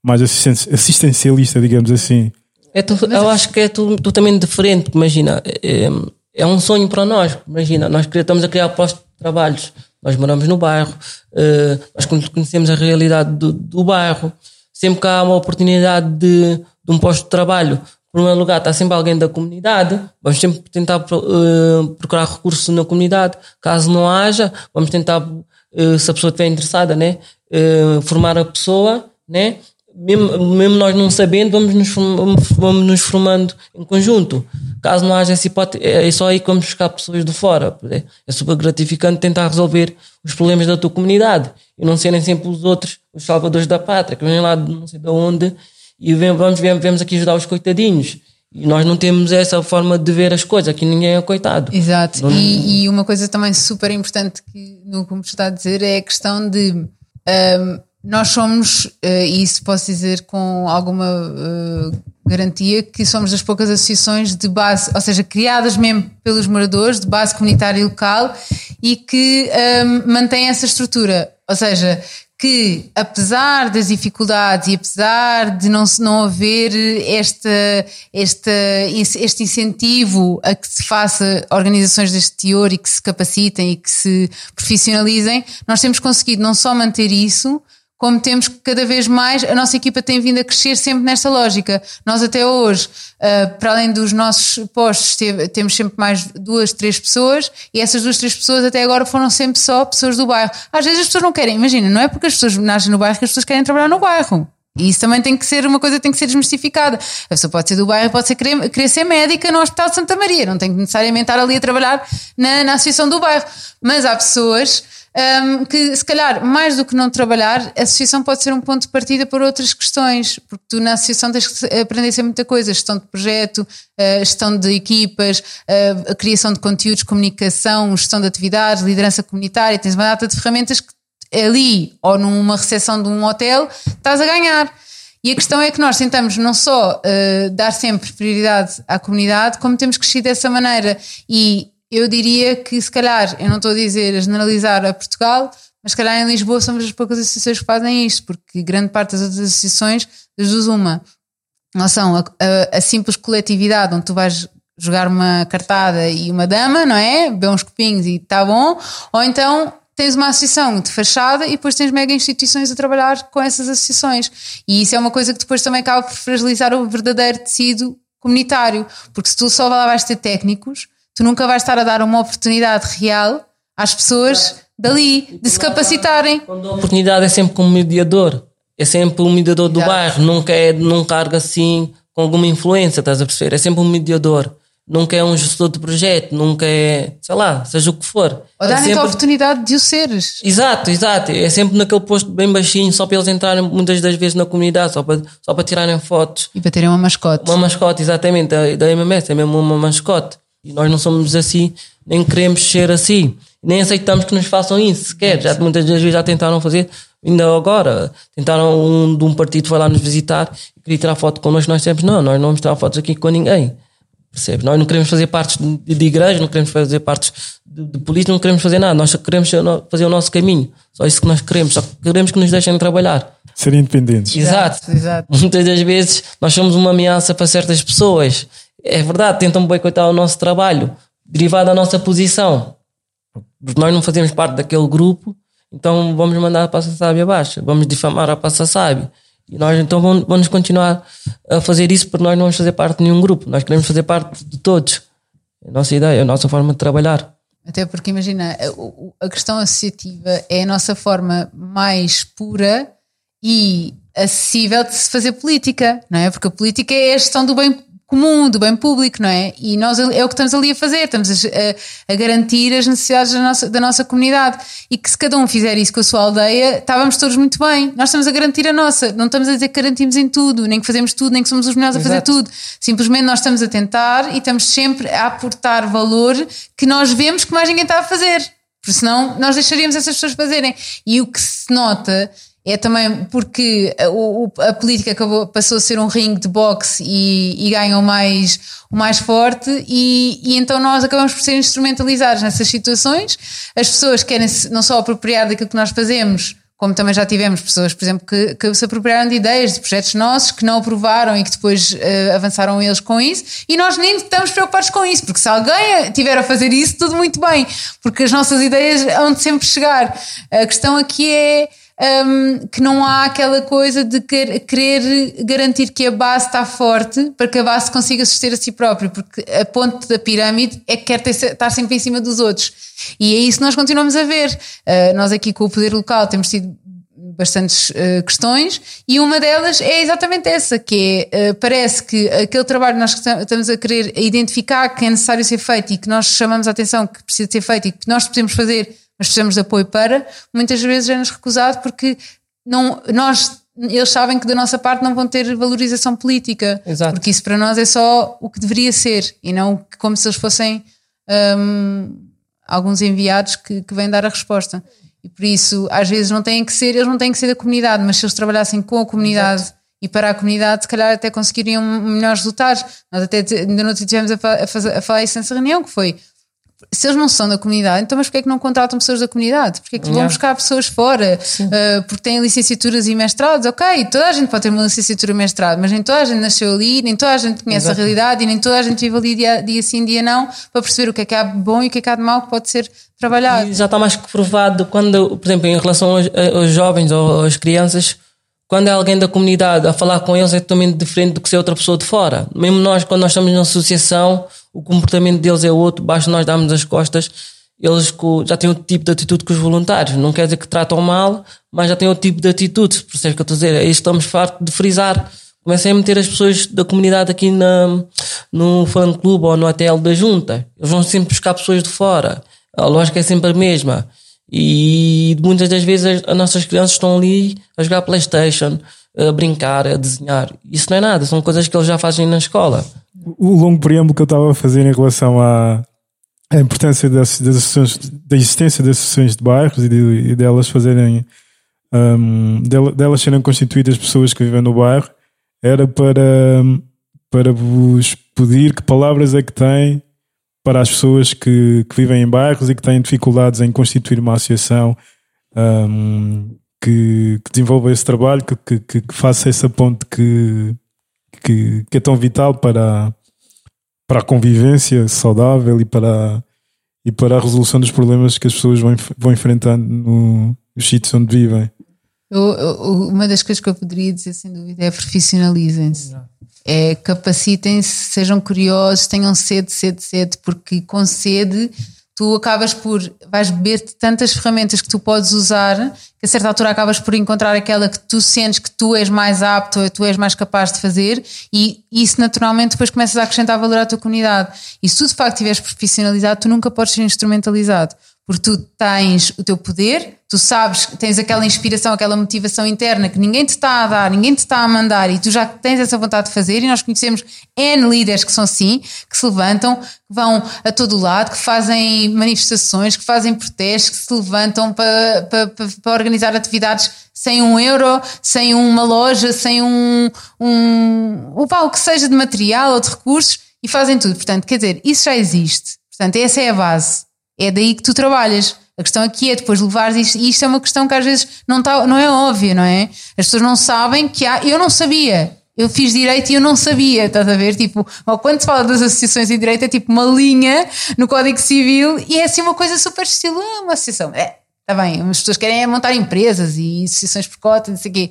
mais assistencialista, digamos assim. É tu, eu acho que é totalmente diferente. Imagina, é, é, um sonho para nós. Imagina, nós estamos a criar postos de trabalhos. Nós moramos no bairro, uh, nós conhecemos a realidade do, do, bairro. Sempre que há uma oportunidade de, de um posto de trabalho, por primeiro lugar, está sempre alguém da comunidade. Vamos sempre tentar uh, procurar recursos na comunidade. Caso não haja, vamos tentar, uh, se a pessoa estiver interessada, né, formar a pessoa, né, mesmo, mesmo nós não sabendo, vamos nos, vamos nos formando em conjunto. Caso não haja essa hipótese, é, é só aí que vamos buscar pessoas de fora. É, é super gratificante tentar resolver os problemas da tua comunidade e não serem sempre os outros, os salvadores da pátria, que vêm lá de não sei de onde e vamos, vemos aqui ajudar os coitadinhos. E nós não temos essa forma de ver as coisas, aqui ninguém é coitado. Exato. Não... E, e, uma coisa também super importante que no que me está a dizer é a questão de. Um, nós somos, uh, e isso posso dizer com alguma uh, garantia, que somos das poucas associações de base, ou seja, criadas mesmo pelos moradores, de base comunitária e local, e que um, mantém essa estrutura. Ou seja, que apesar das dificuldades e apesar de não, não haver este, este, este incentivo a que se faça organizações deste teor e que se capacitem e que se profissionalizem, nós temos conseguido não só manter isso, como temos cada vez mais, a nossa equipa tem vindo a crescer sempre nesta lógica. Nós até hoje, uh, para além dos nossos postos, temos sempre mais duas, três pessoas e essas duas, três pessoas até agora foram sempre só pessoas do bairro. Às vezes as pessoas não querem, imagina, não é porque as pessoas nascem no bairro que as pessoas querem trabalhar no bairro. E isso também tem que ser uma coisa tem que ser desmistificada. A pessoa pode ser do bairro, pode ser querer, querer ser médica no Hospital de Santa Maria, não tem que necessariamente estar ali a trabalhar na, na associação do bairro. Mas há pessoas um, que se calhar, mais do que não trabalhar, a associação pode ser um ponto de partida para outras questões, porque tu na associação tens que aprender a ser muita coisa, gestão de projeto, gestão de equipas, a criação de conteúdos, comunicação, gestão de atividades, liderança comunitária, tens uma data de ferramentas que ali ou numa recepção de um hotel estás a ganhar. E a questão é que nós tentamos não só uh, dar sempre prioridade à comunidade, como temos crescido dessa maneira. E eu diria que se calhar, eu não estou a dizer a generalizar a Portugal, mas se calhar em Lisboa somos as poucas associações que fazem isto, porque grande parte das outras associações, das duas uma, não são a, a, a, simples coletividade onde tu vais jogar uma cartada e uma dama, não é? Beber uns copinhos e está bom, ou então tens uma associação de fachada e depois tens mega instituições a trabalhar com essas associações. E isso é uma coisa que depois também acaba por fragilizar o verdadeiro tecido comunitário, porque se tu só lá vais ter técnicos, tu nunca vais estar a dar uma oportunidade real às pessoas dali de se capacitarem. Quando a oportunidade é sempre como mediador, é sempre um mediador do Exato. bairro, nunca é num cargo assim com alguma influência, estás a perceber? É sempre um mediador. Nunca é um gestor de projeto, nunca é, sei lá, seja o que for. Ou é dar-lhe sempre... a oportunidade de o seres. Exato, exato. É sempre naquele posto bem baixinho, só para eles entrarem muitas das vezes na comunidade, só para, só para tirarem fotos. E para terem uma mascote. Uma mascote, exatamente. Da, MMS, é mesmo uma mascote. E nós não somos assim, nem queremos ser assim. Nem aceitamos que nos façam isso sequer. Já, muitas vezes já tentaram fazer, ainda agora, tentaram um de um partido foi lá nos visitar e queria tirar foto connosco. Nós temos, não, nós não vamos tirar fotos aqui com ninguém. Percebe? Nós não queremos fazer partes de, de igreja, não queremos fazer partes de, de política, não queremos fazer nada. Nós só queremos fazer o nosso caminho. Só isso que nós queremos. Só queremos que nos deixem trabalhar. Ser independentes. Exato. Exato. Muitas das vezes nós somos uma ameaça para certas pessoas é verdade, tentam boicotar o nosso trabalho, derivado da nossa posição. Porque nós não fazemos parte daquele grupo, então vamos mandar a Passa Sábia abaixo, vamos difamar a Passa Sábia. E nós então vamos, vamos continuar a fazer isso porque nós não vamos fazer parte de nenhum grupo, nós queremos fazer parte de todos. É a nossa ideia, é a nossa forma de trabalhar. Até porque imagina, a questão associativa é a nossa forma mais pura e acessível de se fazer política, não é? Porque a política é a gestão do bem comum, do bem público, não é? E nós é o que estamos ali a fazer, estamos a, a, garantir as necessidades da nossa, da nossa comunidade. E que se cada um fizer isso com a sua aldeia, estávamos todos muito bem. Nós estamos a garantir a nossa, não estamos a dizer que garantimos em tudo, nem que fazemos tudo, nem que somos os melhores Exato. a fazer tudo. Simplesmente nós estamos a tentar e estamos sempre a aportar valor que nós vemos que mais ninguém está a fazer. Porque senão nós deixaríamos essas pessoas fazerem. E o que se nota é também porque a, a política acabou, passou a ser um ringue de boxe e, e ganham mais, o mais forte, e, e, então nós acabamos por ser instrumentalizados nessas situações. As pessoas querem não só apropriar daquilo que nós fazemos, como também já tivemos pessoas, por exemplo, que, que se apropriaram de ideias, de projetos nossos, que não aprovaram e que depois uh, avançaram eles com isso, e nós nem estamos preocupados com isso, porque se alguém tiver a fazer isso, tudo muito bem, porque as nossas ideias hão de sempre chegar. A questão aqui é um, que não há aquela coisa de querer, querer garantir que a base está forte para que a base consiga suster a si própria, porque a ponte da pirâmide é que quer ter, estar sempre em cima dos outros. E é isso que nós continuamos a ver. Uh, nós aqui com o poder local temos tido bastantes uh, questões e uma delas é exatamente essa, que é, uh, parece que aquele trabalho que nós estamos a querer identificar que é necessário ser feito e que nós chamamos a atenção que precisa ser feito e que nós podemos fazer mas precisamos de apoio para, muitas vezes é-nos recusado porque não, nós, eles sabem que da nossa parte não vão ter valorização política. Exato. Porque isso para nós é só o que deveria ser e não como se eles fossem um, alguns enviados que, que vêm dar a resposta. E por isso, às vezes, não têm que ser, eles não têm que ser da comunidade, mas se eles trabalhassem com a comunidade Exato. e para a comunidade, se calhar até conseguiriam melhores resultados. Nós até ainda não tivemos a, a, a falar isso nessa reunião, que foi se eles não são da comunidade, então mas porquê é que não contratam pessoas da comunidade? Porquê é que vão buscar pessoas fora? Uh, porque têm licenciaturas e mestrados? Ok, toda a gente pode ter uma licenciatura e mestrado, mas nem toda a gente nasceu ali, nem toda a gente conhece Exato. a realidade e nem toda a gente vive ali dia, dia sim, dia não, para perceber o que é que há de bom e o que é que há de mau que pode ser trabalhado. E já está mais que provado quando, por exemplo, em relação aos, aos jovens ou às crianças, quando é alguém da comunidade a falar com eles é totalmente diferente do que ser outra pessoa de fora. Mesmo nós, quando nós estamos na associação, o comportamento deles é outro, basta nós darmos as costas, eles já têm outro tipo de atitude que os voluntários. Não quer dizer que tratam mal, mas já têm outro tipo de atitude. Por isso é que eu estou a dizer, isso estamos fartos de frisar. Comecem a meter as pessoas da comunidade aqui na, no fã clube ou no ATL da junta. Eles vão sempre buscar pessoas de fora. A lógica é sempre a mesma. E muitas das vezes as nossas crianças estão ali a jogar Playstation, a brincar, a desenhar. Isso não é nada, são coisas que eles já fazem na escola o longo preâmbulo que eu estava a fazer em relação à, à importância das, das associações, da existência das associações de bairros e, de, e delas fazerem um, delas serem constituídas pessoas que vivem no bairro era para, para vos pedir que palavras é que têm para as pessoas que, que vivem em bairros e que têm dificuldades em constituir uma associação um, que, que, desenvolva esse trabalho, que, que, que faça essa ponte que, que, que é tão vital para, para a convivência saudável e para, e para a resolução dos problemas que as pessoas vão, vão enfrentando no, nos sítios onde vivem. Eu, eu, uma das coisas que eu poderia dizer, sem dúvida, é profissionalizem-se. É capacitem-se, sejam curiosos, tenham sede, sede, sede, porque com sede tu acabas por vais beber tantas ferramentas que tu podes usar que a certa altura acabas por encontrar aquela que tu sentes que tu és mais apto, tu és mais capaz de fazer e isso naturalmente depois começas a acrescentar valor à tua comunidade. E se tu de facto estiveres profissionalizado, tu nunca podes ser instrumentalizado porque tu tens o teu poder, tu sabes, tens aquela inspiração, aquela motivação interna que ninguém te está a dar, ninguém te está a mandar e tu já tens essa vontade de fazer. E nós conhecemos N líderes que são assim, que se levantam, que vão a todo lado, que fazem manifestações, que fazem protestos, que se levantam para, para, para, para organizar atividades sem um euro, sem uma loja, sem um, um o que seja de material ou de recursos e fazem tudo. Portanto, quer dizer, isso já existe. Portanto, essa é a base é daí que tu trabalhas. A questão aqui é depois levar isto, e isto é uma questão que às vezes não, tá, não é óbvia, não é? As pessoas não sabem que há. Eu não sabia. Eu fiz direito e eu não sabia, estás a ver? Tipo, quando se fala das associações em direito, é tipo uma linha no Código Civil e é assim uma coisa super estilo, ah, uma associação. É, Está bem, as pessoas querem é montar empresas e associações por cotas, não sei o quê.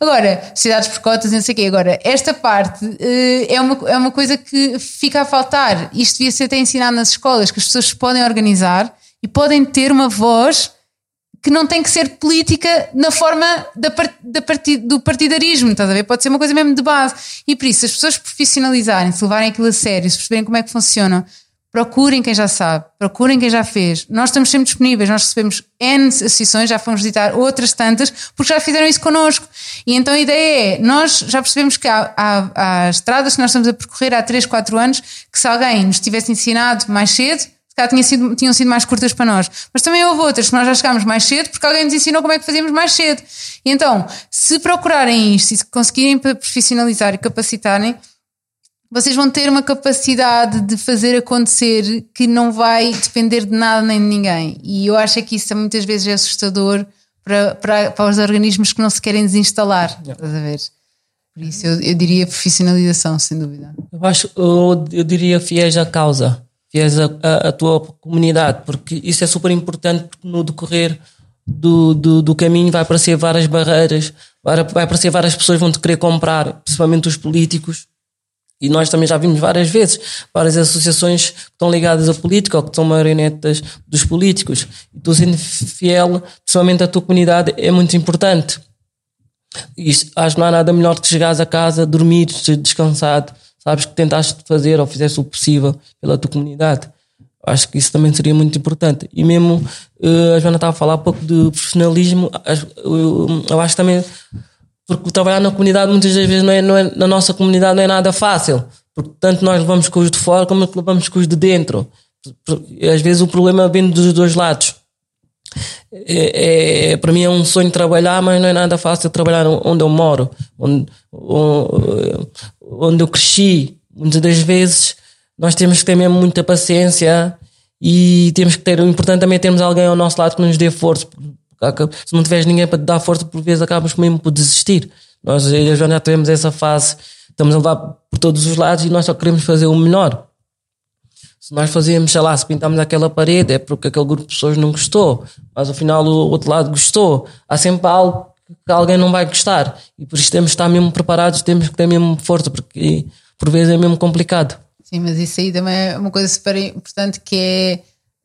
Agora, sociedades por cotas, não sei o quê. Agora, esta parte uh, é, uma, é uma coisa que fica a faltar. Isto devia ser até ensinado nas escolas, que as pessoas se podem organizar e podem ter uma voz que não tem que ser política na forma da, da partid, do partidarismo, estás a ver? Pode ser uma coisa mesmo de base. E por isso, as pessoas profissionalizarem, se levarem aquilo a sério, se perceberem como é que funciona, procurem quem já sabe, procurem quem já fez. Nós estamos sempre disponíveis, nós recebemos N associações, já fomos visitar outras tantas, porque já fizeram isso connosco. E então a ideia é, nós já percebemos que há, há, há estradas que nós estamos a percorrer há 3, 4 anos, que se alguém nos tivesse ensinado mais cedo, calhar tinha sido, tinham sido mais curtas para nós. Mas também houve outras que nós já chegámos mais cedo porque alguém nos ensinou como é que fazíamos mais cedo. E então, se procurarem isto e se conseguirem profissionalizar e capacitarem, vocês vão ter uma capacidade de fazer acontecer que não vai depender de nada nem de ninguém. E eu acho que isso muitas vezes é assustador para, para, para os organismos que não se querem desinstalar. Yeah. Estás a ver? Por isso eu, eu, diria profissionalização, sem dúvida. Eu acho, eu, eu diria fiéis à causa, fiéis à, tua comunidade, porque isso é super importante porque no decorrer do, do, do, caminho vai aparecer várias barreiras, vai, vai aparecer várias pessoas que vão te querer comprar, principalmente os políticos e nós também já vimos várias vezes várias associações que estão ligadas à política ou que são marionetas dos políticos. E tu sendo fiel, principalmente à tua comunidade, é muito importante. E acho que não há nada melhor que chegares a casa, dormir, descansado, sabes que tentaste fazer ou fizeste o possível pela tua comunidade. Acho que isso também seria muito importante. E mesmo uh, a Joana estava a falar um pouco de profissionalismo, eu acho também porque trabalhar na comunidade muitas das vezes não é, não é, na nossa comunidade não é nada fácil. Porque tanto nós levamos com os de fora como levamos com os de dentro. Às vezes o problema vem dos dois lados. É, é, para mim é um sonho trabalhar, mas não é nada fácil trabalhar onde eu moro, onde, onde eu cresci. Muitas das vezes nós temos que ter mesmo muita paciência e temos que ter, o importante também é termos alguém ao nosso lado que nos dê força, se não tiveres ninguém para te dar força, por vezes acabas mesmo por desistir. Nós já tivemos essa fase, estamos a levar por todos os lados e nós só queremos fazer o melhor. Se nós fazíamos, sei lá, se pintamos aquela parede é porque aquele grupo de pessoas não gostou, mas ao final o outro lado gostou. Há sempre algo que alguém não vai gostar e por isso temos que estar mesmo preparados, temos que ter mesmo força, porque por vezes é mesmo complicado. Sim, mas isso aí também é uma coisa super importante que é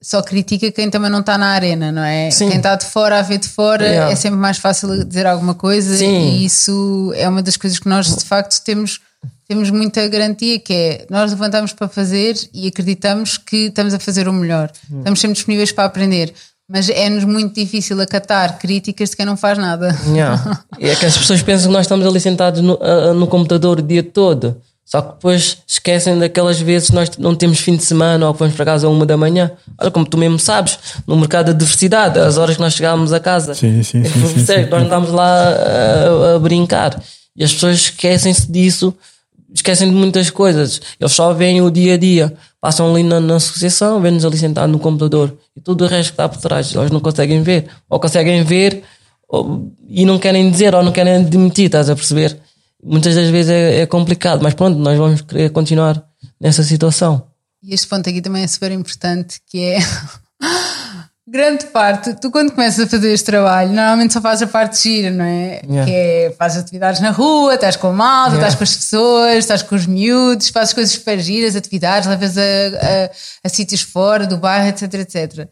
só critica quem também não está na arena, não é? Sim. Quem está de fora a ver de fora yeah. é sempre mais fácil dizer alguma coisa Sim. e isso é uma das coisas que nós de facto temos temos muita garantia que é nós levantamos para fazer e acreditamos que estamos a fazer o melhor. Hum. Estamos sempre disponíveis para aprender. Mas é-nos muito difícil acatar críticas de quem não faz nada. Yeah. [LAUGHS] É que as pessoas pensam que nós estamos ali sentados no, no computador o dia todo. Só que depois esquecem daquelas vezes que nós não temos fim de semana ou que vamos para casa a uma da manhã. Olha, como tu mesmo sabes, no mercado da diversidade, as horas que nós chegávamos a casa, sim, sim, sim, sim, sim nós andávamos lá a, a, brincar. E as pessoas esquecem-se disso, esquecem de muitas coisas. Eles só veem o dia a dia, passam ali na, na associação, vêm-nos ali sentados no computador e tudo o resto que está por trás. Eles não conseguem ver, ou conseguem ver ou, e não querem dizer, ou não querem admitir, estás a perceber? Muitas das vezes é, é, complicado, mas pronto, nós vamos querer continuar nessa situação. E este ponto aqui também é super importante, que é [LAUGHS] grande parte, tu quando começas a fazer este trabalho, normalmente só fazes a parte gira, não é? Yeah. Que é fazes atividades na rua, estás com a malta, yeah. estás com as pessoas, estás com os miúdos, fazes coisas super giras, atividades, levas a, a, a sítios fora do bairro, etc, etc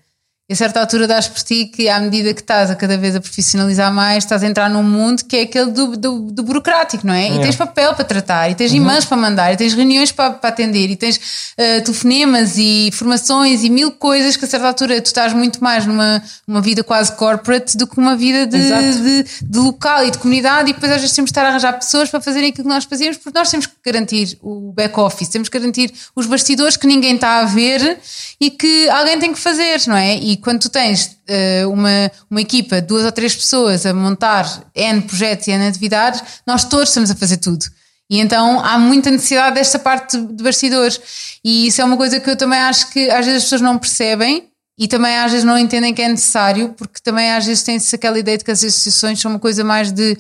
a certa altura dás por ti que, à medida que estás a cada vez a profissionalizar mais, estás a entrar num mundo que é aquele do, do, do burocrático, não é? E tens papel para tratar, e tens uhum. imãs para mandar, e tens reuniões para, para atender, e tens uh, telefonemas e formações e mil coisas que, a certa altura, tu estás muito mais numa uma vida quase corporate do que uma vida de, de, de, local e de comunidade, e depois às vezes temos de estar a arranjar pessoas para fazerem aquilo que nós fazemos, porque nós temos que garantir o back-office, temos que garantir os bastidores que ninguém está a ver e que alguém tem que fazer, não é? E quando tu tens uh, uma, uma equipa, duas ou três pessoas a montar N projetos e N atividades, nós todos estamos a fazer tudo. E então há muita necessidade desta parte de bastidores. E isso é uma coisa que eu também acho que às vezes as pessoas não percebem e também às vezes não entendem que é necessário, porque também às vezes tem-se aquela ideia de que as associações são uma coisa mais de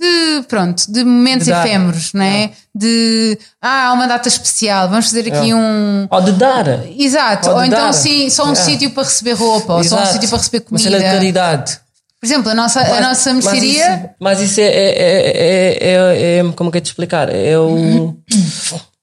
de pronto, de momentos de efêmeros, não é? é? De ah, há uma data especial, vamos fazer aqui é. um. Ou de dar. Exato, ou, ou então dar. sim, só um é. sítio para receber roupa, ou só um sítio para receber comida. Uma cena de caridade. Por exemplo, a nossa, mas, a nossa mercearia. Mas isso, mas isso é, é, é, é, Como é que é te explicar? É o [CLEARS THROAT]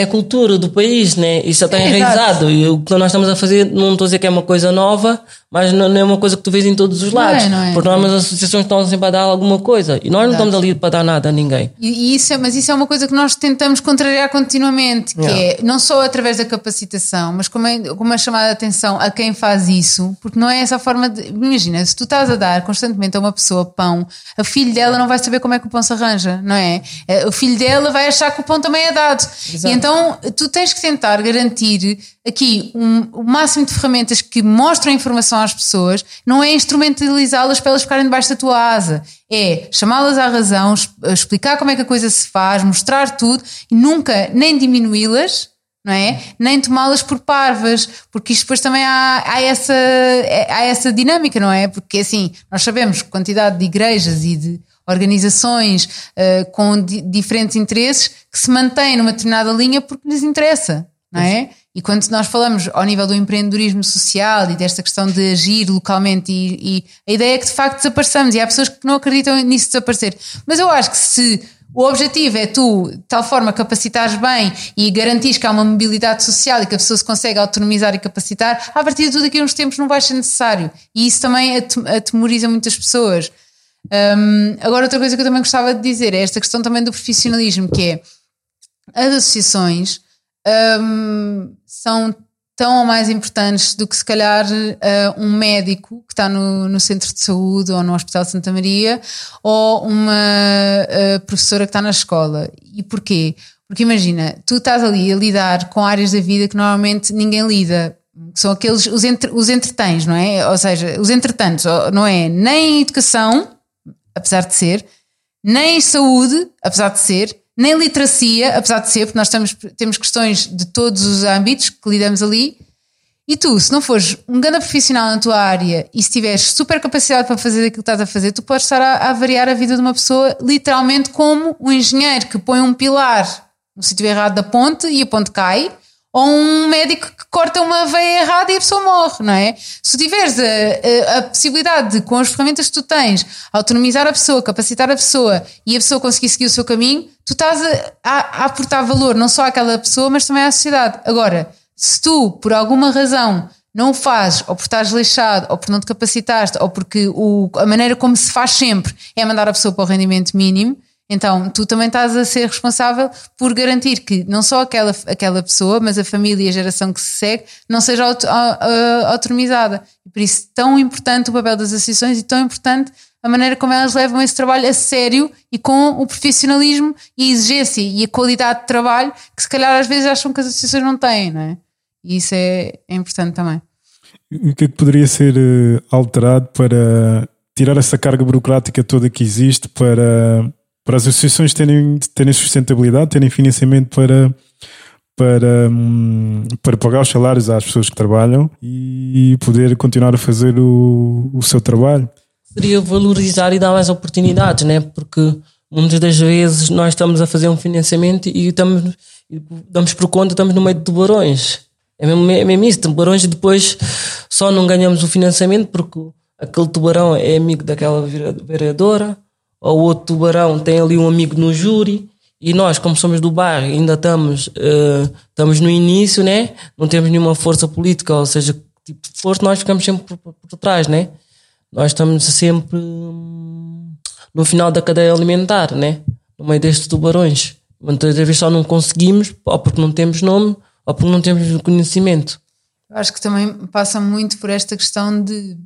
é a cultura do país, né? Isso já está enraizado. E o que nós estamos a fazer, não estou a dizer que é uma coisa nova, mas não é uma coisa que tu vês em todos os lados. Não é, não é. Porque normalmente as associações estão sempre a dar alguma coisa. E nós não estamos ali para dar nada a ninguém. E, isso é, mas isso é uma coisa que nós tentamos contrariar continuamente, que yeah. é não só através da capacitação, mas como é, como é chamada a atenção a quem faz isso, porque não é essa forma de. Imagina, se tu estás a dar constantemente a uma pessoa pão, a filho dela não vai saber como é que o pão se arranja, não é? é o filho dela vai achar que o pão também é dado. Exato. E então Então, tu tens que tentar garantir aqui um, o máximo de ferramentas que mostram informação às pessoas, não é instrumentalizá-las para elas ficarem debaixo da tua asa, é chamá-las à razão, explicar como é que a coisa se faz, mostrar tudo e nunca nem diminuí-las, não é? Nem tomá-las por parvas, porque isto depois também há, há, essa, há essa dinâmica, não é? Porque assim, nós sabemos quantidade de igrejas e de organizações uh, com di diferentes interesses que se mantêm numa determinada linha porque lhes interessa, não é? E quando nós falamos ao nível do empreendedorismo social e desta questão de agir localmente, e, e a ideia é que de facto desapareçamos, e há pessoas que não acreditam nisso desaparecer. Mas eu acho que se o objetivo é tu, de tal forma, capacitares bem e garantir que há uma mobilidade social e que a pessoa se consegue autonomizar e capacitar, a partir de tudo daqui a uns tempos não vai ser necessário. E isso também atemoriza muitas pessoas. Um, agora, outra coisa que eu também gostava de dizer é esta questão também do profissionalismo, que é as associações um, são tão ou mais importantes do que se calhar uh, um médico que está no, no, centro de saúde ou no Hospital de Santa Maria ou uma uh, professora que está na escola. E porquê? Porque imagina, tu estás ali a lidar com áreas da vida que normalmente ninguém lida. São aqueles, os, entre, os entretens, não é? Ou seja, os entretantos, não é? Nem educação, apesar de ser, nem saúde, apesar de ser, nem literacia, apesar de ser, porque nós temos, temos questões de todos os âmbitos que lidamos ali. E tu, se não fores um grande profissional na tua área e se tiveres super capacidade para fazer aquilo que estás a fazer, tu podes estar a, a variar a vida de uma pessoa literalmente como um engenheiro que põe um pilar no sítio errado da ponte e a ponte cai, ou um médico que corta uma veia errada e a pessoa morre, não é? Se tiveres a, a, a, possibilidade de, com as ferramentas que tu tens, autonomizar a pessoa, capacitar a pessoa e a pessoa conseguir seguir o seu caminho, tu estás a, a aportar valor não só àquela pessoa, mas também à sociedade. Agora, se tu, por alguma razão, não o fazes, ou por estás lixado, ou por não te capacitaste, ou porque o, a maneira como se faz sempre é mandar a pessoa para o rendimento mínimo, então, tu também estás a ser responsável por garantir que não só aquela, aquela pessoa, mas a família e a geração que se segue não seja auto, autonomizada. Por isso, tão importante o papel das associações e tão importante a maneira como elas levam esse trabalho a sério e com o profissionalismo e a exigência e a qualidade de trabalho que se calhar às vezes acham que as associações não têm, não é? E isso é, é importante também. O que é que poderia ser eh, alterado para tirar essa carga burocrática toda que existe para para as associações terem, terem sustentabilidade, terem financiamento para, para, hum, para pagar os salários às pessoas que trabalham e poder continuar a fazer o, o seu trabalho. Seria valorizar e dar mais oportunidades, né? porque muitas das vezes nós estamos a fazer um financiamento e estamos, damos por conta, estamos no meio de tubarões. É mesmo, é mesmo isso, tubarões e depois só não ganhamos o financiamento porque aquele tubarão é amigo daquela vereadora ou outro tubarão tem ali um amigo no júri e nós, como somos do bairro, ainda estamos, uh, estamos no início, né? Não temos nenhuma força política, ou seja, tipo de força, nós ficamos sempre por, por, trás, né? Nós estamos sempre hum, no final da cadeia alimentar, né? No meio destes tubarões. Muitas vezes só não conseguimos, ou porque não temos nome, ou porque não temos conhecimento. Acho que também passa muito por esta questão de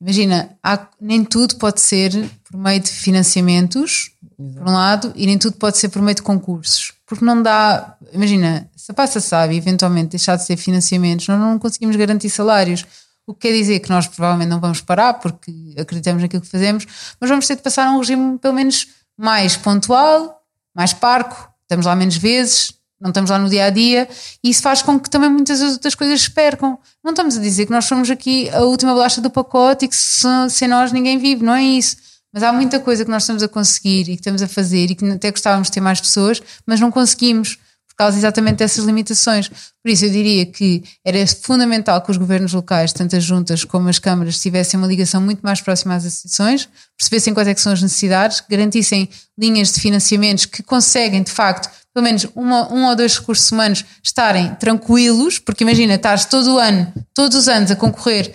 Imagina, há, nem tudo pode ser por meio de financiamentos, Exato. por um lado, e nem tudo pode ser por meio de concursos. Porque não dá. Imagina, se a passa sabe eventualmente deixar de ser financiamentos, nós não conseguimos garantir salários. O que quer dizer que nós provavelmente não vamos parar porque acreditamos naquilo que fazemos, mas vamos ter de passar a um regime pelo menos mais pontual, mais parco, estamos lá menos vezes, não estamos lá no dia a dia e isso faz com que também muitas outras coisas se percam. Não estamos a dizer que nós somos aqui a última bolacha do pacote e que sem nós ninguém vive, não é isso. Mas há muita coisa que nós estamos a conseguir e que estamos a fazer e que até gostávamos de ter mais pessoas, mas não conseguimos por causa exatamente dessas limitações. Por isso eu diria que era fundamental que os governos locais, tanto as juntas como as câmaras, tivessem uma ligação muito mais próxima às associações, percebessem quais é são as necessidades, garantissem linhas de financiamentos que conseguem de facto pelo menos uma, um ou dois recursos humanos estarem tranquilos, porque imagina, estás todo o ano, todos os anos a concorrer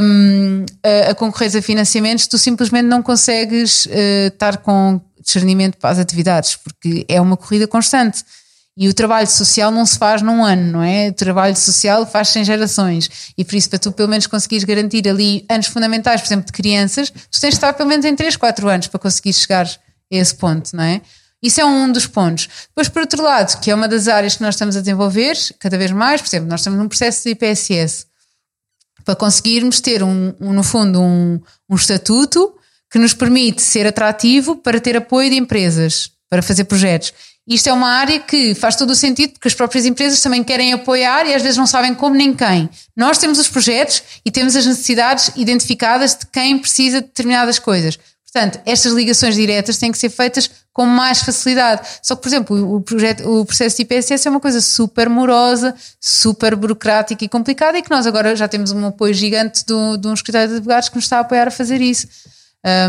um, a, a concorrer a financiamentos, tu simplesmente não consegues uh, estar com discernimento para as atividades, porque é uma corrida constante. E o trabalho social não se faz num ano, não é? O trabalho social faz-se em gerações. E por isso, para tu pelo menos conseguires garantir ali anos fundamentais, por exemplo, de crianças, tu tens de estar pelo menos em 3, 4 anos para conseguir chegar a esse ponto, não é? Isso é um dos pontos. Depois, por outro lado, que é uma das áreas que nós estamos a desenvolver cada vez mais, por exemplo, nós estamos num processo de IPSS para conseguirmos ter, um, um no fundo, um, um estatuto que nos permite ser atrativo para ter apoio de empresas, para fazer projetos. Isto é uma área que faz todo o sentido porque as próprias empresas também querem apoiar e às vezes não sabem como nem quem. Nós temos os projetos e temos as necessidades identificadas de quem precisa de determinadas coisas. Portanto, estas ligações diretas têm que ser feitas com mais facilidade. Só que, por exemplo, o, projeto, o processo de IPSS é uma coisa super morosa, super burocrática e complicada e que nós agora já temos um apoio gigante do, de um escritório de advogados que nos está a apoiar a fazer isso.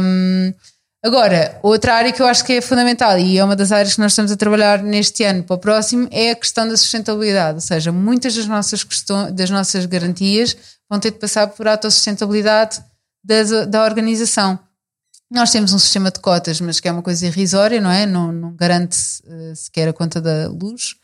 Um, Agora, outra área que eu acho que é fundamental e é uma das áreas que nós estamos a trabalhar neste ano para o próximo é a questão da sustentabilidade, ou seja, muitas das nossas, questões, das nossas garantias vão ter de passar por autossustentabilidade da, da organização. Nós temos um sistema de cotas, mas que é uma coisa irrisória, não é? Não, não garante uh, sequer a conta da luz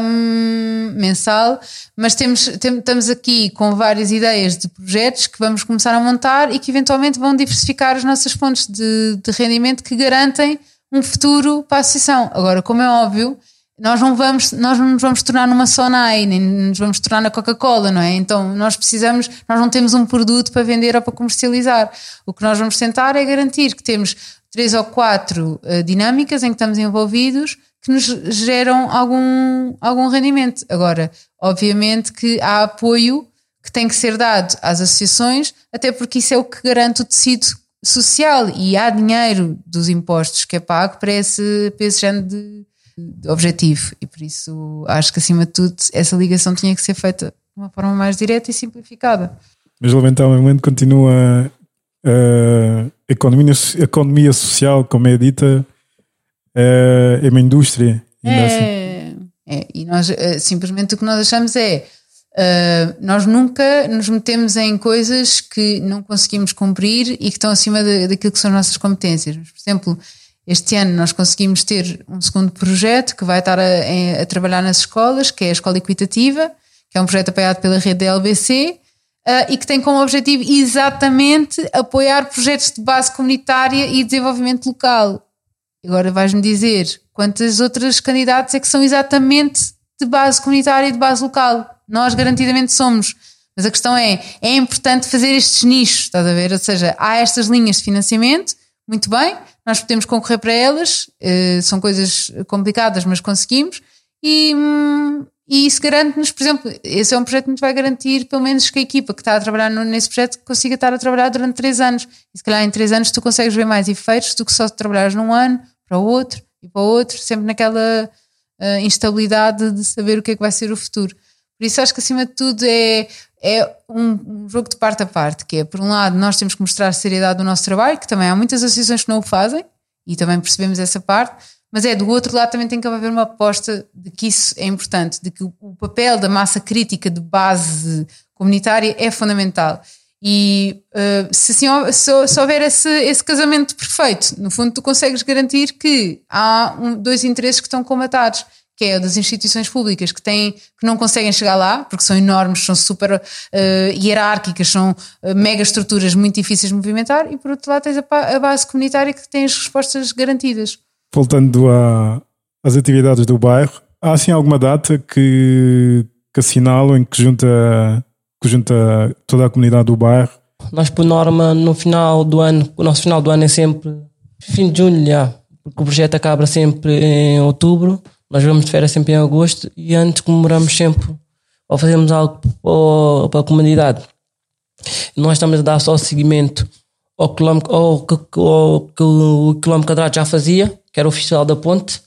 um, mensal, mas temos, tem, estamos aqui com várias ideias de projetos que vamos começar a montar e que eventualmente vão diversificar as nossas fontes de, de rendimento que garantem um futuro para a associação. Agora, como é óbvio, nós não vamos, nós não nos vamos tornar numa Sonai, nem nos vamos tornar na Coca-Cola, não é? Então nós precisamos, nós não temos um produto para vender ou para comercializar. O que nós vamos tentar é garantir que temos três ou quatro uh, dinâmicas em que estamos envolvidos que nos geram algum, algum rendimento. Agora, obviamente que há apoio que tem que ser dado às associações, até porque isso é o que garante o tecido social e há dinheiro dos impostos que é pago para esse, para esse género de, objetivo. E por isso acho que, acima de tudo, essa ligação tinha que ser feita de uma forma mais direta e simplificada. Mas, lamentavelmente, continua a economia, a economia social, como é dita, é, é uma indústria. É, assim. é, e nós eh, simplesmente o que nós achamos é uh, nós nunca nos metemos em coisas que não conseguimos cumprir e que estão acima de, daquilo que são as nossas competências. Por exemplo, este ano nós conseguimos ter um segundo projeto que vai estar a, a trabalhar nas escolas, que é a Escola Equitativa, que é um projeto apoiado pela rede da LBC. Uh, e que tem como objetivo exatamente apoiar projetos de base comunitária e desenvolvimento local. Agora vais-me dizer quantas outras candidatos é que são exatamente de base comunitária e de base local. Nós garantidamente somos. Mas a questão é, é importante fazer estes nichos, estás a ver? Ou seja, há estas linhas de financiamento, muito bem, nós podemos concorrer para elas, eh, são coisas complicadas, mas conseguimos, e, hum, e isso garante-nos, por exemplo, esse é um projeto que nos vai garantir, pelo menos, que a equipa que está a trabalhar nesse projeto consiga estar a trabalhar durante três anos. E se calhar em três anos tu consegues ver mais efeitos do que só trabalhares num ano para o outro e para o outro, sempre naquela uh, instabilidade de saber o que é que vai ser o futuro. Por isso acho que acima de tudo é, é um, um, jogo de parte a parte, que é, por um lado, nós temos que mostrar a seriedade do nosso trabalho, que também há muitas associações que não o fazem, e também percebemos essa parte, mas é do outro lado também tem que haver uma aposta de que isso é importante, de que o papel da massa crítica de base comunitária é fundamental. E uh, se, assim, se, se, houver esse, esse casamento perfeito, no fundo tu consegues garantir que há um, dois interesses que estão comatados, que é das instituições públicas que têm que não conseguem chegar lá, porque são enormes, são super uh, hierárquicas, são uh, mega estruturas muito difíceis de movimentar, e por outro lado tens a, a base comunitária que tem as respostas garantidas. Voltando às atividades do bairro, há assim alguma data que, que assinalo em que junta que junta toda a comunidade do bairro. Nós, por norma, no final do ano, o nosso final do ano é sempre fim de junho, já, porque o projeto acaba sempre em outubro. Nós vamos de férias sempre em agosto e antes comemoramos sempre ou fazemos algo para a comunidade. Nós estamos a dar só seguimento ao quilómetro, ao, ao, que o quilómetro quadrado já fazia, que era o oficial da ponte,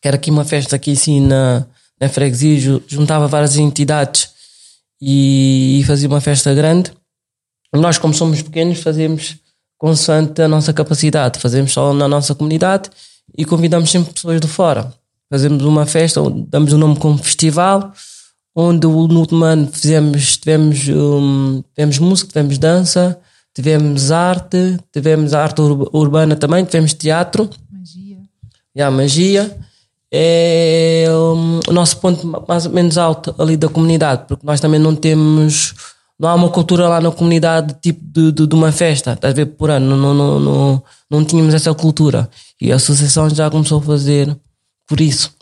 que era aqui uma festa aqui assim na, na freguesia, juntava várias entidades e, e fazia uma festa grande. Nós, como somos pequenos, fazemos consoante a nossa capacidade, fazemos só na nossa comunidade e convidamos sempre pessoas de fora. Fazemos uma festa, damos o um nome como festival, onde no último ano fizemos, tivemos, um, tivemos música, tivemos dança, tivemos arte, tivemos arte urbana também, tivemos teatro. Magia. E a magia é um, o nosso ponto mais ou menos alto ali da comunidade, porque nós também não temos não há uma cultura lá na comunidade tipo de, de, de uma festa, estás a ver por ano, não, não, não, não, tínhamos essa cultura. E a associação já começou a fazer por isso.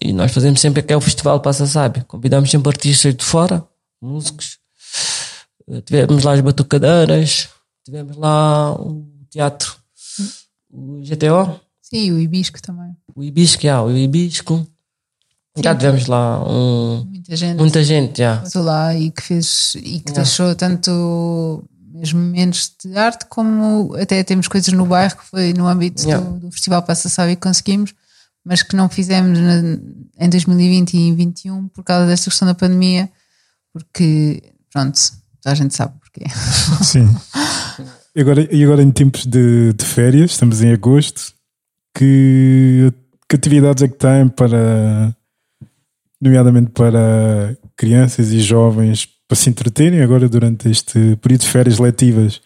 E nós fazemos sempre aquele festival Passa Sabe. Convidamos sempre artistas de fora, músicos. Tivemos lá as batucadeiras, tivemos lá o teatro, o GTO. Sim, o Ibisco também. O Ibisco, já, o Ibisco. Já tivemos lá um, muita gente, muita gente já. lá e que fez e que deixou tanto mesmo momentos de arte como até temos coisas no bairro que foi no âmbito do, do, Festival Passa Sabe e conseguimos, mas que não fizemos na, em 2020 e em 2021 por causa desta questão da pandemia, porque pronto, a gente sabe porquê. [LAUGHS] Sim. E agora, e agora em tempos de, de férias, estamos em agosto, que, que atividades é que tem para nomeadamente para crianças e jovens para se entreterem agora durante este período de férias letivas.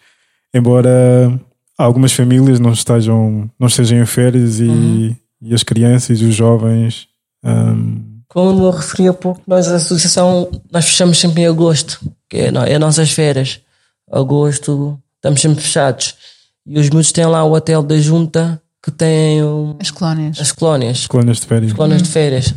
Embora algumas famílias não estejam, não estejam em férias e, uhum. E as crianças e os jovens. Um... Como eu referi há pouco, nós, a associação, nós fechamos sempre em agosto, que é, é as nossas férias. Agosto, estamos sempre fechados. E os miúdos têm lá o hotel da junta que tem as colónias. As colónias. As colónias de férias. As colónias de férias.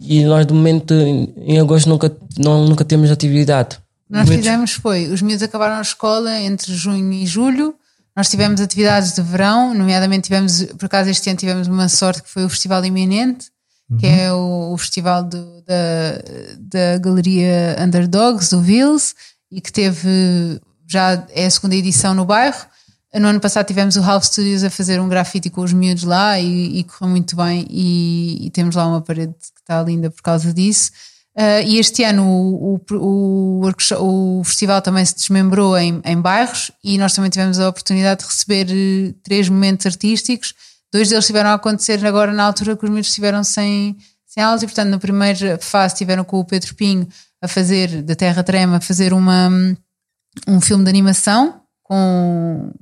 E nós, de momento, em agosto, nunca, não, nunca temos atividade. Nós fizemos foi, os miúdos acabaram a escola entre junho e julho. Nós tivemos atividades de verão, nomeadamente tivemos, por acaso este ano tivemos uma sorte que foi o Festival Iminente, uhum. que é o, o festival do, da, da Galeria Underdogs, do Vils, e que teve, já é a segunda edição no bairro. No ano passado tivemos o Half Studios a fazer um grafite com os miúdos lá e, e correu muito bem e, e, temos lá uma parede que está linda por causa disso. Uh, e este ano o, o, o, o, festival também se desmembrou em, em bairros e nós também tivemos a oportunidade de receber uh, três momentos artísticos. Dois deles tiveram a acontecer agora na altura que os miúdos estiveram sem, sem aulas e portanto na primeira fase estiveram com o Pedro Pinho a fazer, da Terra Trema, a fazer uma, um filme de animação com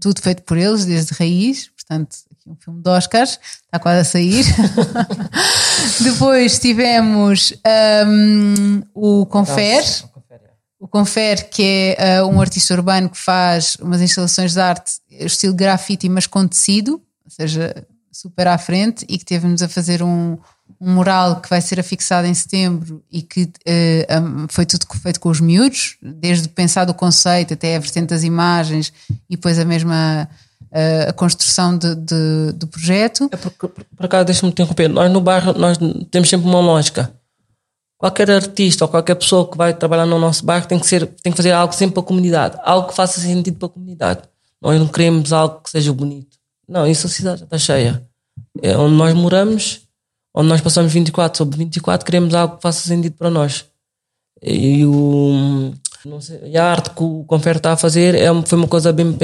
tudo feito por eles, desde raiz, portanto, aqui um filme de Oscars, está quase a sair. [LAUGHS] Depois tivemos um, o Confer, o Confer, que é uh, um artista urbano que faz umas instalações de arte estilo grafite, mas com tecido, ou seja, super à frente, e que teve-nos a fazer um, um mural que vai ser afixado em setembro e que uh, foi tudo feito com os miúdos, desde pensar do conceito até a vertente das imagens e depois a mesma a construção de, de, do projeto. É por acaso, deixa-me interromper, nós no bairro nós temos sempre uma lógica. Qualquer artista ou qualquer pessoa que vai trabalhar no nosso bairro tem que, ser, tem que fazer algo sempre para a comunidade, algo que faça sentido para a comunidade. Nós não queremos algo que seja bonito. Não, isso a cidade já está cheia. É onde nós moramos onde nós passamos 24 sobre 24, queremos algo que faça sentido para nós. E, o, sei, e a arte que o Confere está a fazer é, foi, uma coisa bem,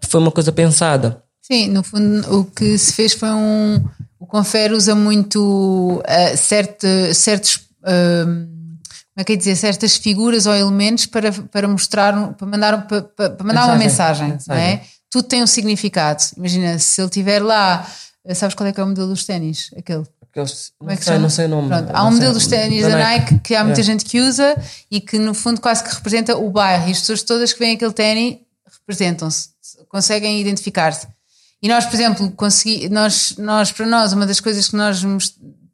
foi uma coisa pensada. Sim, no fundo o que se fez foi um. O Confere usa muito uh, certo, certos. Uh, como é que é dizer? Certas figuras ou elementos para, para mostrar, para mandar, para, para mandar mensagem, uma mensagem, mensagem. É? Tudo tem um significado. Imagina, se ele estiver lá, sabes qual é que é o modelo dos ténis? Aquele eles, não, é sei, não sei o nome. Pronto, há um modelo dos ténis da Nike, que há muita é. gente que usa e que no fundo quase que representa o bairro. E as pessoas todas que veem aquele ténis representam-se, conseguem identificar-se. E nós, por exemplo, consegui, nós, nós, para nós, uma das coisas que nós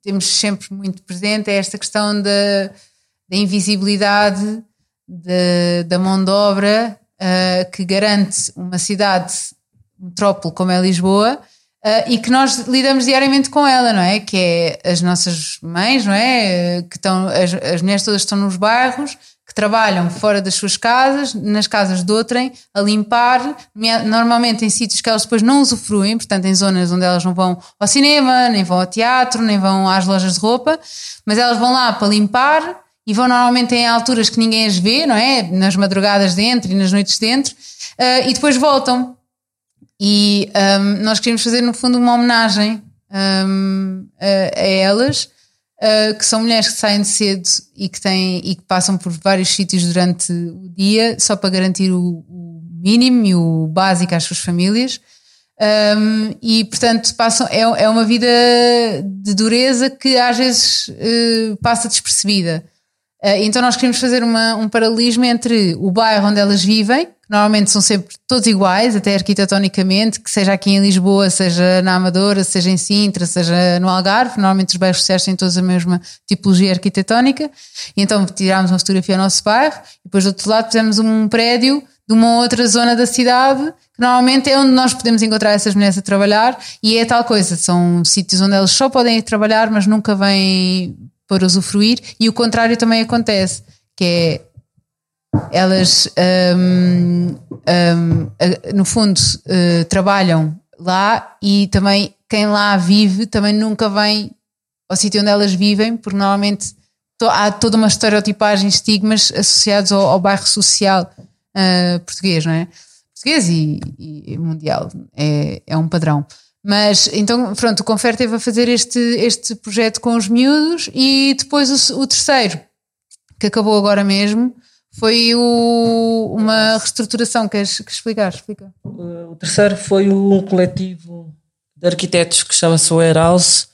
temos sempre muito presente é esta questão da, da invisibilidade de, da mão de obra uh, que garante uma cidade, metrópole como é Lisboa, Uh, e que nós lidamos diariamente com ela, não é? Que é as nossas mães, não é? Que estão, as, as mulheres todas estão nos bairros, que trabalham fora das suas casas, nas casas de outrem, a limpar, normalmente em sítios que elas depois não usufruem, portanto em zonas onde elas não vão ao cinema, nem vão ao teatro, nem vão às lojas de roupa, mas elas vão lá para limpar e vão normalmente em alturas que ninguém as vê, não é? Nas madrugadas dentro e nas noites dentro, uh, e depois voltam e um, nós queríamos fazer, no fundo, uma homenagem um, a, a, elas, uh, que são mulheres que saem cedo e que, têm, e que passam por vários sítios durante o dia, só para garantir o, o mínimo e o básico às suas famílias. Um, e portanto passam, é, é uma vida de dureza que às vezes uh, passa despercebida. Uh, então nós queríamos fazer uma, um paralelismo entre o bairro onde elas vivem, que normalmente são sempre todos iguais, até arquitetonicamente, que seja aqui em Lisboa, seja na Amadora, seja em Sintra, seja no Algarve, normalmente os bairros sociais têm todos a mesma tipologia arquitetónica, e então tirámos uma fotografia ao nosso bairro, e depois do outro lado fizemos um prédio de uma outra zona da cidade, que normalmente é onde nós podemos encontrar essas mulheres a trabalhar, e é tal coisa, são sítios onde elas só podem ir trabalhar, mas nunca vêm para usufruir, e o contrário também acontece, que é elas um, um, no fundo uh, trabalham lá e também quem lá vive também nunca vem ao sítio onde elas vivem, porque normalmente há toda uma estereotipagem, estigmas associados ao, ao bairro social uh, português, não é? Português e, e mundial, é, é um padrão. Mas então, pronto, o Confer teve a fazer este, este projeto com os miúdos e depois o, o terceiro, que acabou agora mesmo, foi o, uma reestruturação. Queres, queres explicar? Explica. O terceiro foi um coletivo de arquitetos que chama-se Warehouse,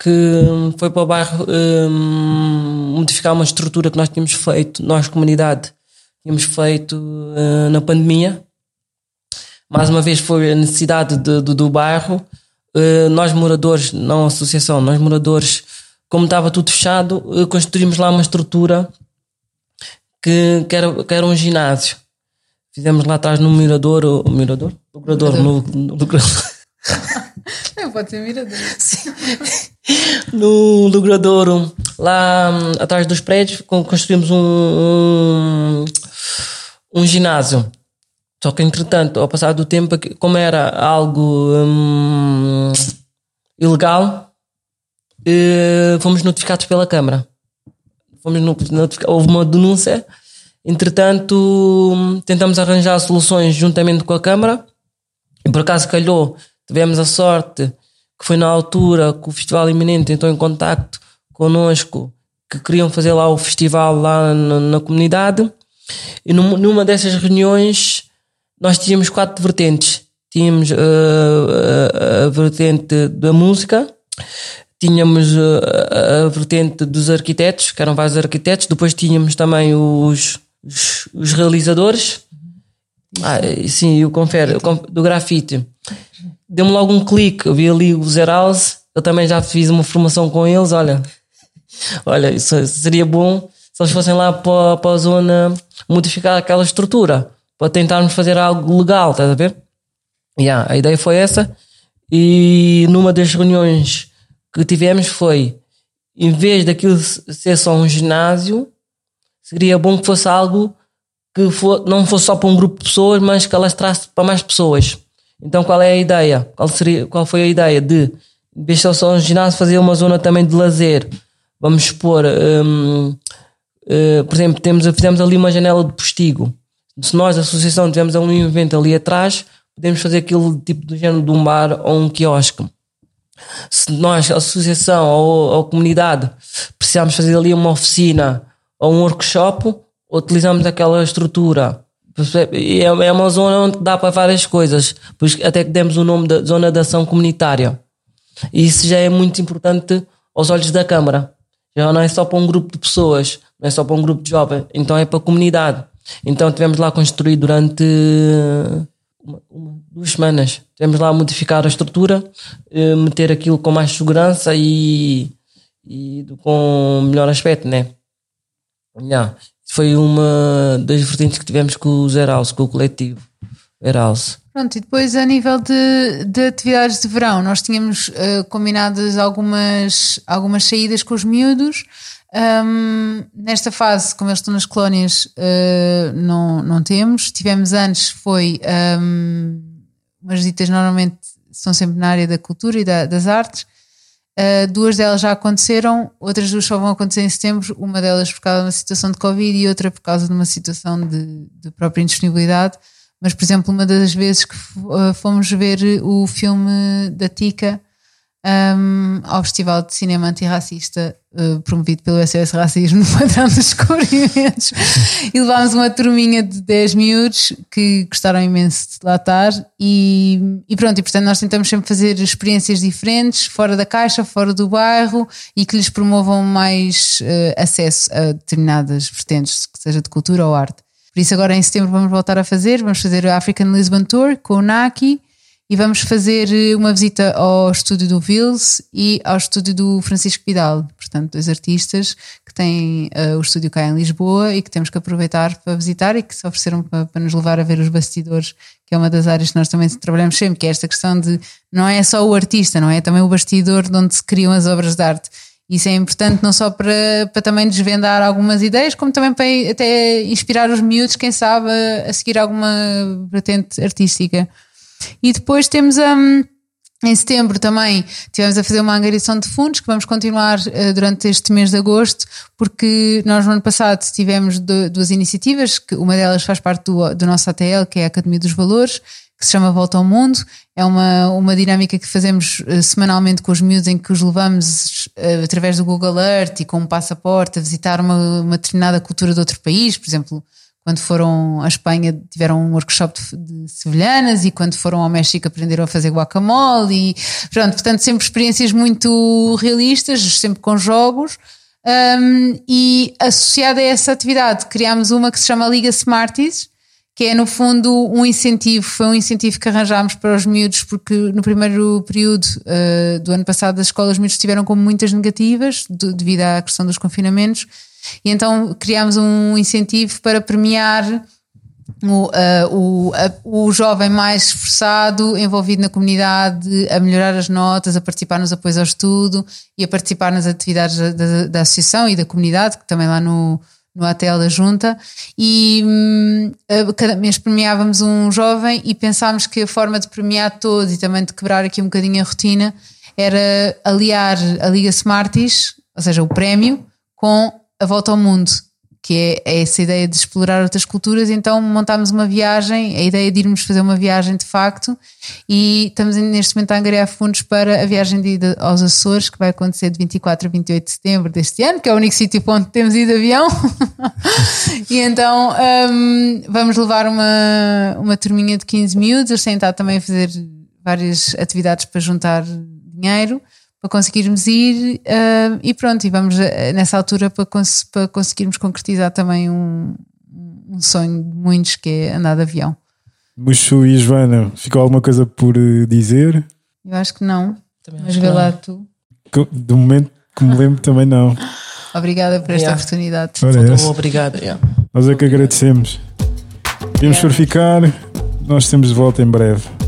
que foi para o bairro um, modificar uma estrutura que nós tínhamos feito, nós, comunidade, tínhamos feito uh, na pandemia mais uma vez foi a necessidade de, de, do bairro. Uh, nós moradores, não a associação, nós moradores, como estava tudo fechado, uh, construímos lá uma estrutura que, que, era, que era um ginásio. Fizemos lá atrás no Mirador, o Mirador? O Mirador, no, no, no, [LAUGHS] Não pode ser Mirador. [LAUGHS] Sim. No Logradouro, lá um, atrás dos prédios, construímos um, um, um ginásio só que, entretanto, ao passar do tempo, como era algo hum, ilegal, eh, fomos notificados pela Câmara. Fomos notificados, houve uma denúncia. Entretanto, tentamos arranjar soluções juntamente com a Câmara. E por acaso calhou, tivemos a sorte que foi na altura que o Festival Iminente entrou em contacto connosco, que queriam fazer lá o festival lá na, na comunidade. E numa dessas reuniões nós tínhamos quatro vertentes. Tínhamos uh, a, a vertente da música, tínhamos a, a vertente dos arquitetos, que eram vários arquitetos, depois tínhamos também os, os, os realizadores. Ah, sim, eu confere, do grafite. Deu-me logo um clique, eu vi ali o Zerals, eu também já fiz uma formação com eles, olha. Olha, isso seria bom se eles fossem lá para, para a zona modificar aquela estrutura para tentarmos fazer algo legal, estás a ver? Yeah, a ideia foi essa. E numa das reuniões que tivemos foi, em vez daquilo ser só um ginásio, seria bom que fosse algo que for, não fosse só para um grupo de pessoas, mas que elas trasse para mais pessoas. Então qual é a ideia? Qual, seria, qual foi a ideia de, em vez de só um ginásio, fazer uma zona também de lazer? Vamos expor, um, uh, eh, por exemplo, temos, fizemos ali uma janela de postigo se nós, a associação, tivermos um evento ali atrás, podemos fazer aquele tipo de género de um bar ou um quiosque. Se nós, a associação ou, a comunidade, precisarmos fazer ali uma oficina ou um workshop, utilizamos aquela estrutura. É, é uma zona onde dá para várias coisas, pois até que demos o nome de Zona de Ação Comunitária. E isso já é muito importante aos olhos da Câmara. Já não é só para um grupo de pessoas, não é só para um grupo de jovens, então é para a comunidade. Então tivemos lá a construir durante uma, uma, duas semanas. Tivemos lá a modificar a estrutura, eh, meter aquilo com mais segurança e, e com melhor aspecto, né? Yeah. Foi uma das vertentes que tivemos com o Zerhouse, com o coletivo Zerhouse. Pronto, e depois a nível de, de atividades de verão, nós tínhamos uh, combinadas algumas, algumas saídas com os miúdos. Um, nesta fase, como eles estão nas colónias, uh, não, não temos. Tivemos antes, foi um, umas ditas normalmente são sempre na área da cultura e da, das artes. Uh, duas delas já aconteceram, outras duas só vão acontecer em setembro. Uma delas por causa de uma situação de Covid e outra por causa de uma situação de, de própria indisponibilidade. Mas, por exemplo, uma das vezes que fomos ver o filme da Tica um, ao Festival de Cinema Antirracista uh, promovido pelo SOS Racismo [LAUGHS] no Padrão dos Descobrimentos [LAUGHS] e levámos uma turminha de 10 miúdos que gostaram imenso de lá estar. E, e pronto, e portanto nós tentamos sempre fazer experiências diferentes, fora da caixa, fora do bairro e que lhes promovam mais uh, acesso a determinadas vertentes, que seja de cultura ou arte. Por isso agora em setembro vamos voltar a fazer, vamos fazer o African Lisbon Tour com o Naki e vamos fazer eh, uma visita ao estúdio do Vils e ao estúdio do Francisco Vidal, portanto, dois artistas que têm uh, o estúdio cá em Lisboa e que temos que aproveitar para visitar e que se ofereceram para, para, nos levar a ver os bastidores, que é uma das áreas que nós também trabalhamos sempre, que é esta questão de não é só o artista, não é? é também o bastidor de onde se criam as obras de arte. Isso é importante não só para, para também desvendar algumas ideias, como também para até inspirar os miúdos, quem sabe, a, a seguir alguma vertente artística. E depois temos um, em setembro também tivemos a fazer uma angariação de fundos que vamos continuar uh, durante este mês de agosto, porque nós no ano passado tivemos duas iniciativas, que uma delas faz parte do, do nosso ATL, que é a Academia dos Valores, que se chama Volta ao Mundo. É uma, uma dinâmica que fazemos uh, semanalmente com os miúdos, em que os levamos uh, através do Google Earth e com um passaporte a visitar uma, uma determinada cultura de outro país, por exemplo quando foram à Espanha tiveram um workshop de, de sevilhanas e quando foram ao México aprenderam a fazer guacamole e pronto, portanto sempre experiências muito realistas, sempre com jogos um, e associada a essa atividade criámos uma que se chama Liga Smarties que é no fundo um incentivo, foi um incentivo que arranjámos para os miúdos, porque no primeiro período uh, do ano passado as escolas miúdos estiveram com muitas negativas devido à questão dos confinamentos e então criámos um incentivo para premiar o, uh, o, o jovem mais esforçado, envolvido na comunidade, a melhorar as notas, a participar nos apoios ao estudo e a participar nas atividades da, da, da associação e da comunidade, que também lá no, no ATL da Junta. E um, cada mês premiávamos um jovem e pensámos que a forma de premiar todos e também de quebrar aqui um bocadinho a rotina era aliar a Liga Smarties, ou seja, o prémio, com a volta ao mundo, que é, é, essa ideia de explorar outras culturas. Então montámos uma viagem, a ideia de irmos fazer uma viagem de facto, e estamos neste momento a angariar fundos para a viagem de ida aos Açores, que vai acontecer de 24 a 28 de setembro deste ano, que é o único sítio onde temos ido de avião. [LAUGHS] e então um, vamos levar uma, uma turminha de 15 miúdos, eles têm estado também a fazer várias atividades para juntar dinheiro para conseguirmos ir uh, e pronto, e vamos uh, nessa altura para, cons para conseguirmos concretizar também um, um, sonho de muitos que é andar de avião. Muxu e Joana, ficou alguma coisa por eh, dizer? Eu acho que não, também mas vê lá tu. Do momento que me lembro também não. [LAUGHS] Obrigada por esta yeah. oportunidade. Obrigada. Yeah. Nós é que agradecemos. Vamos yeah. ficar, nós temos de volta em breve.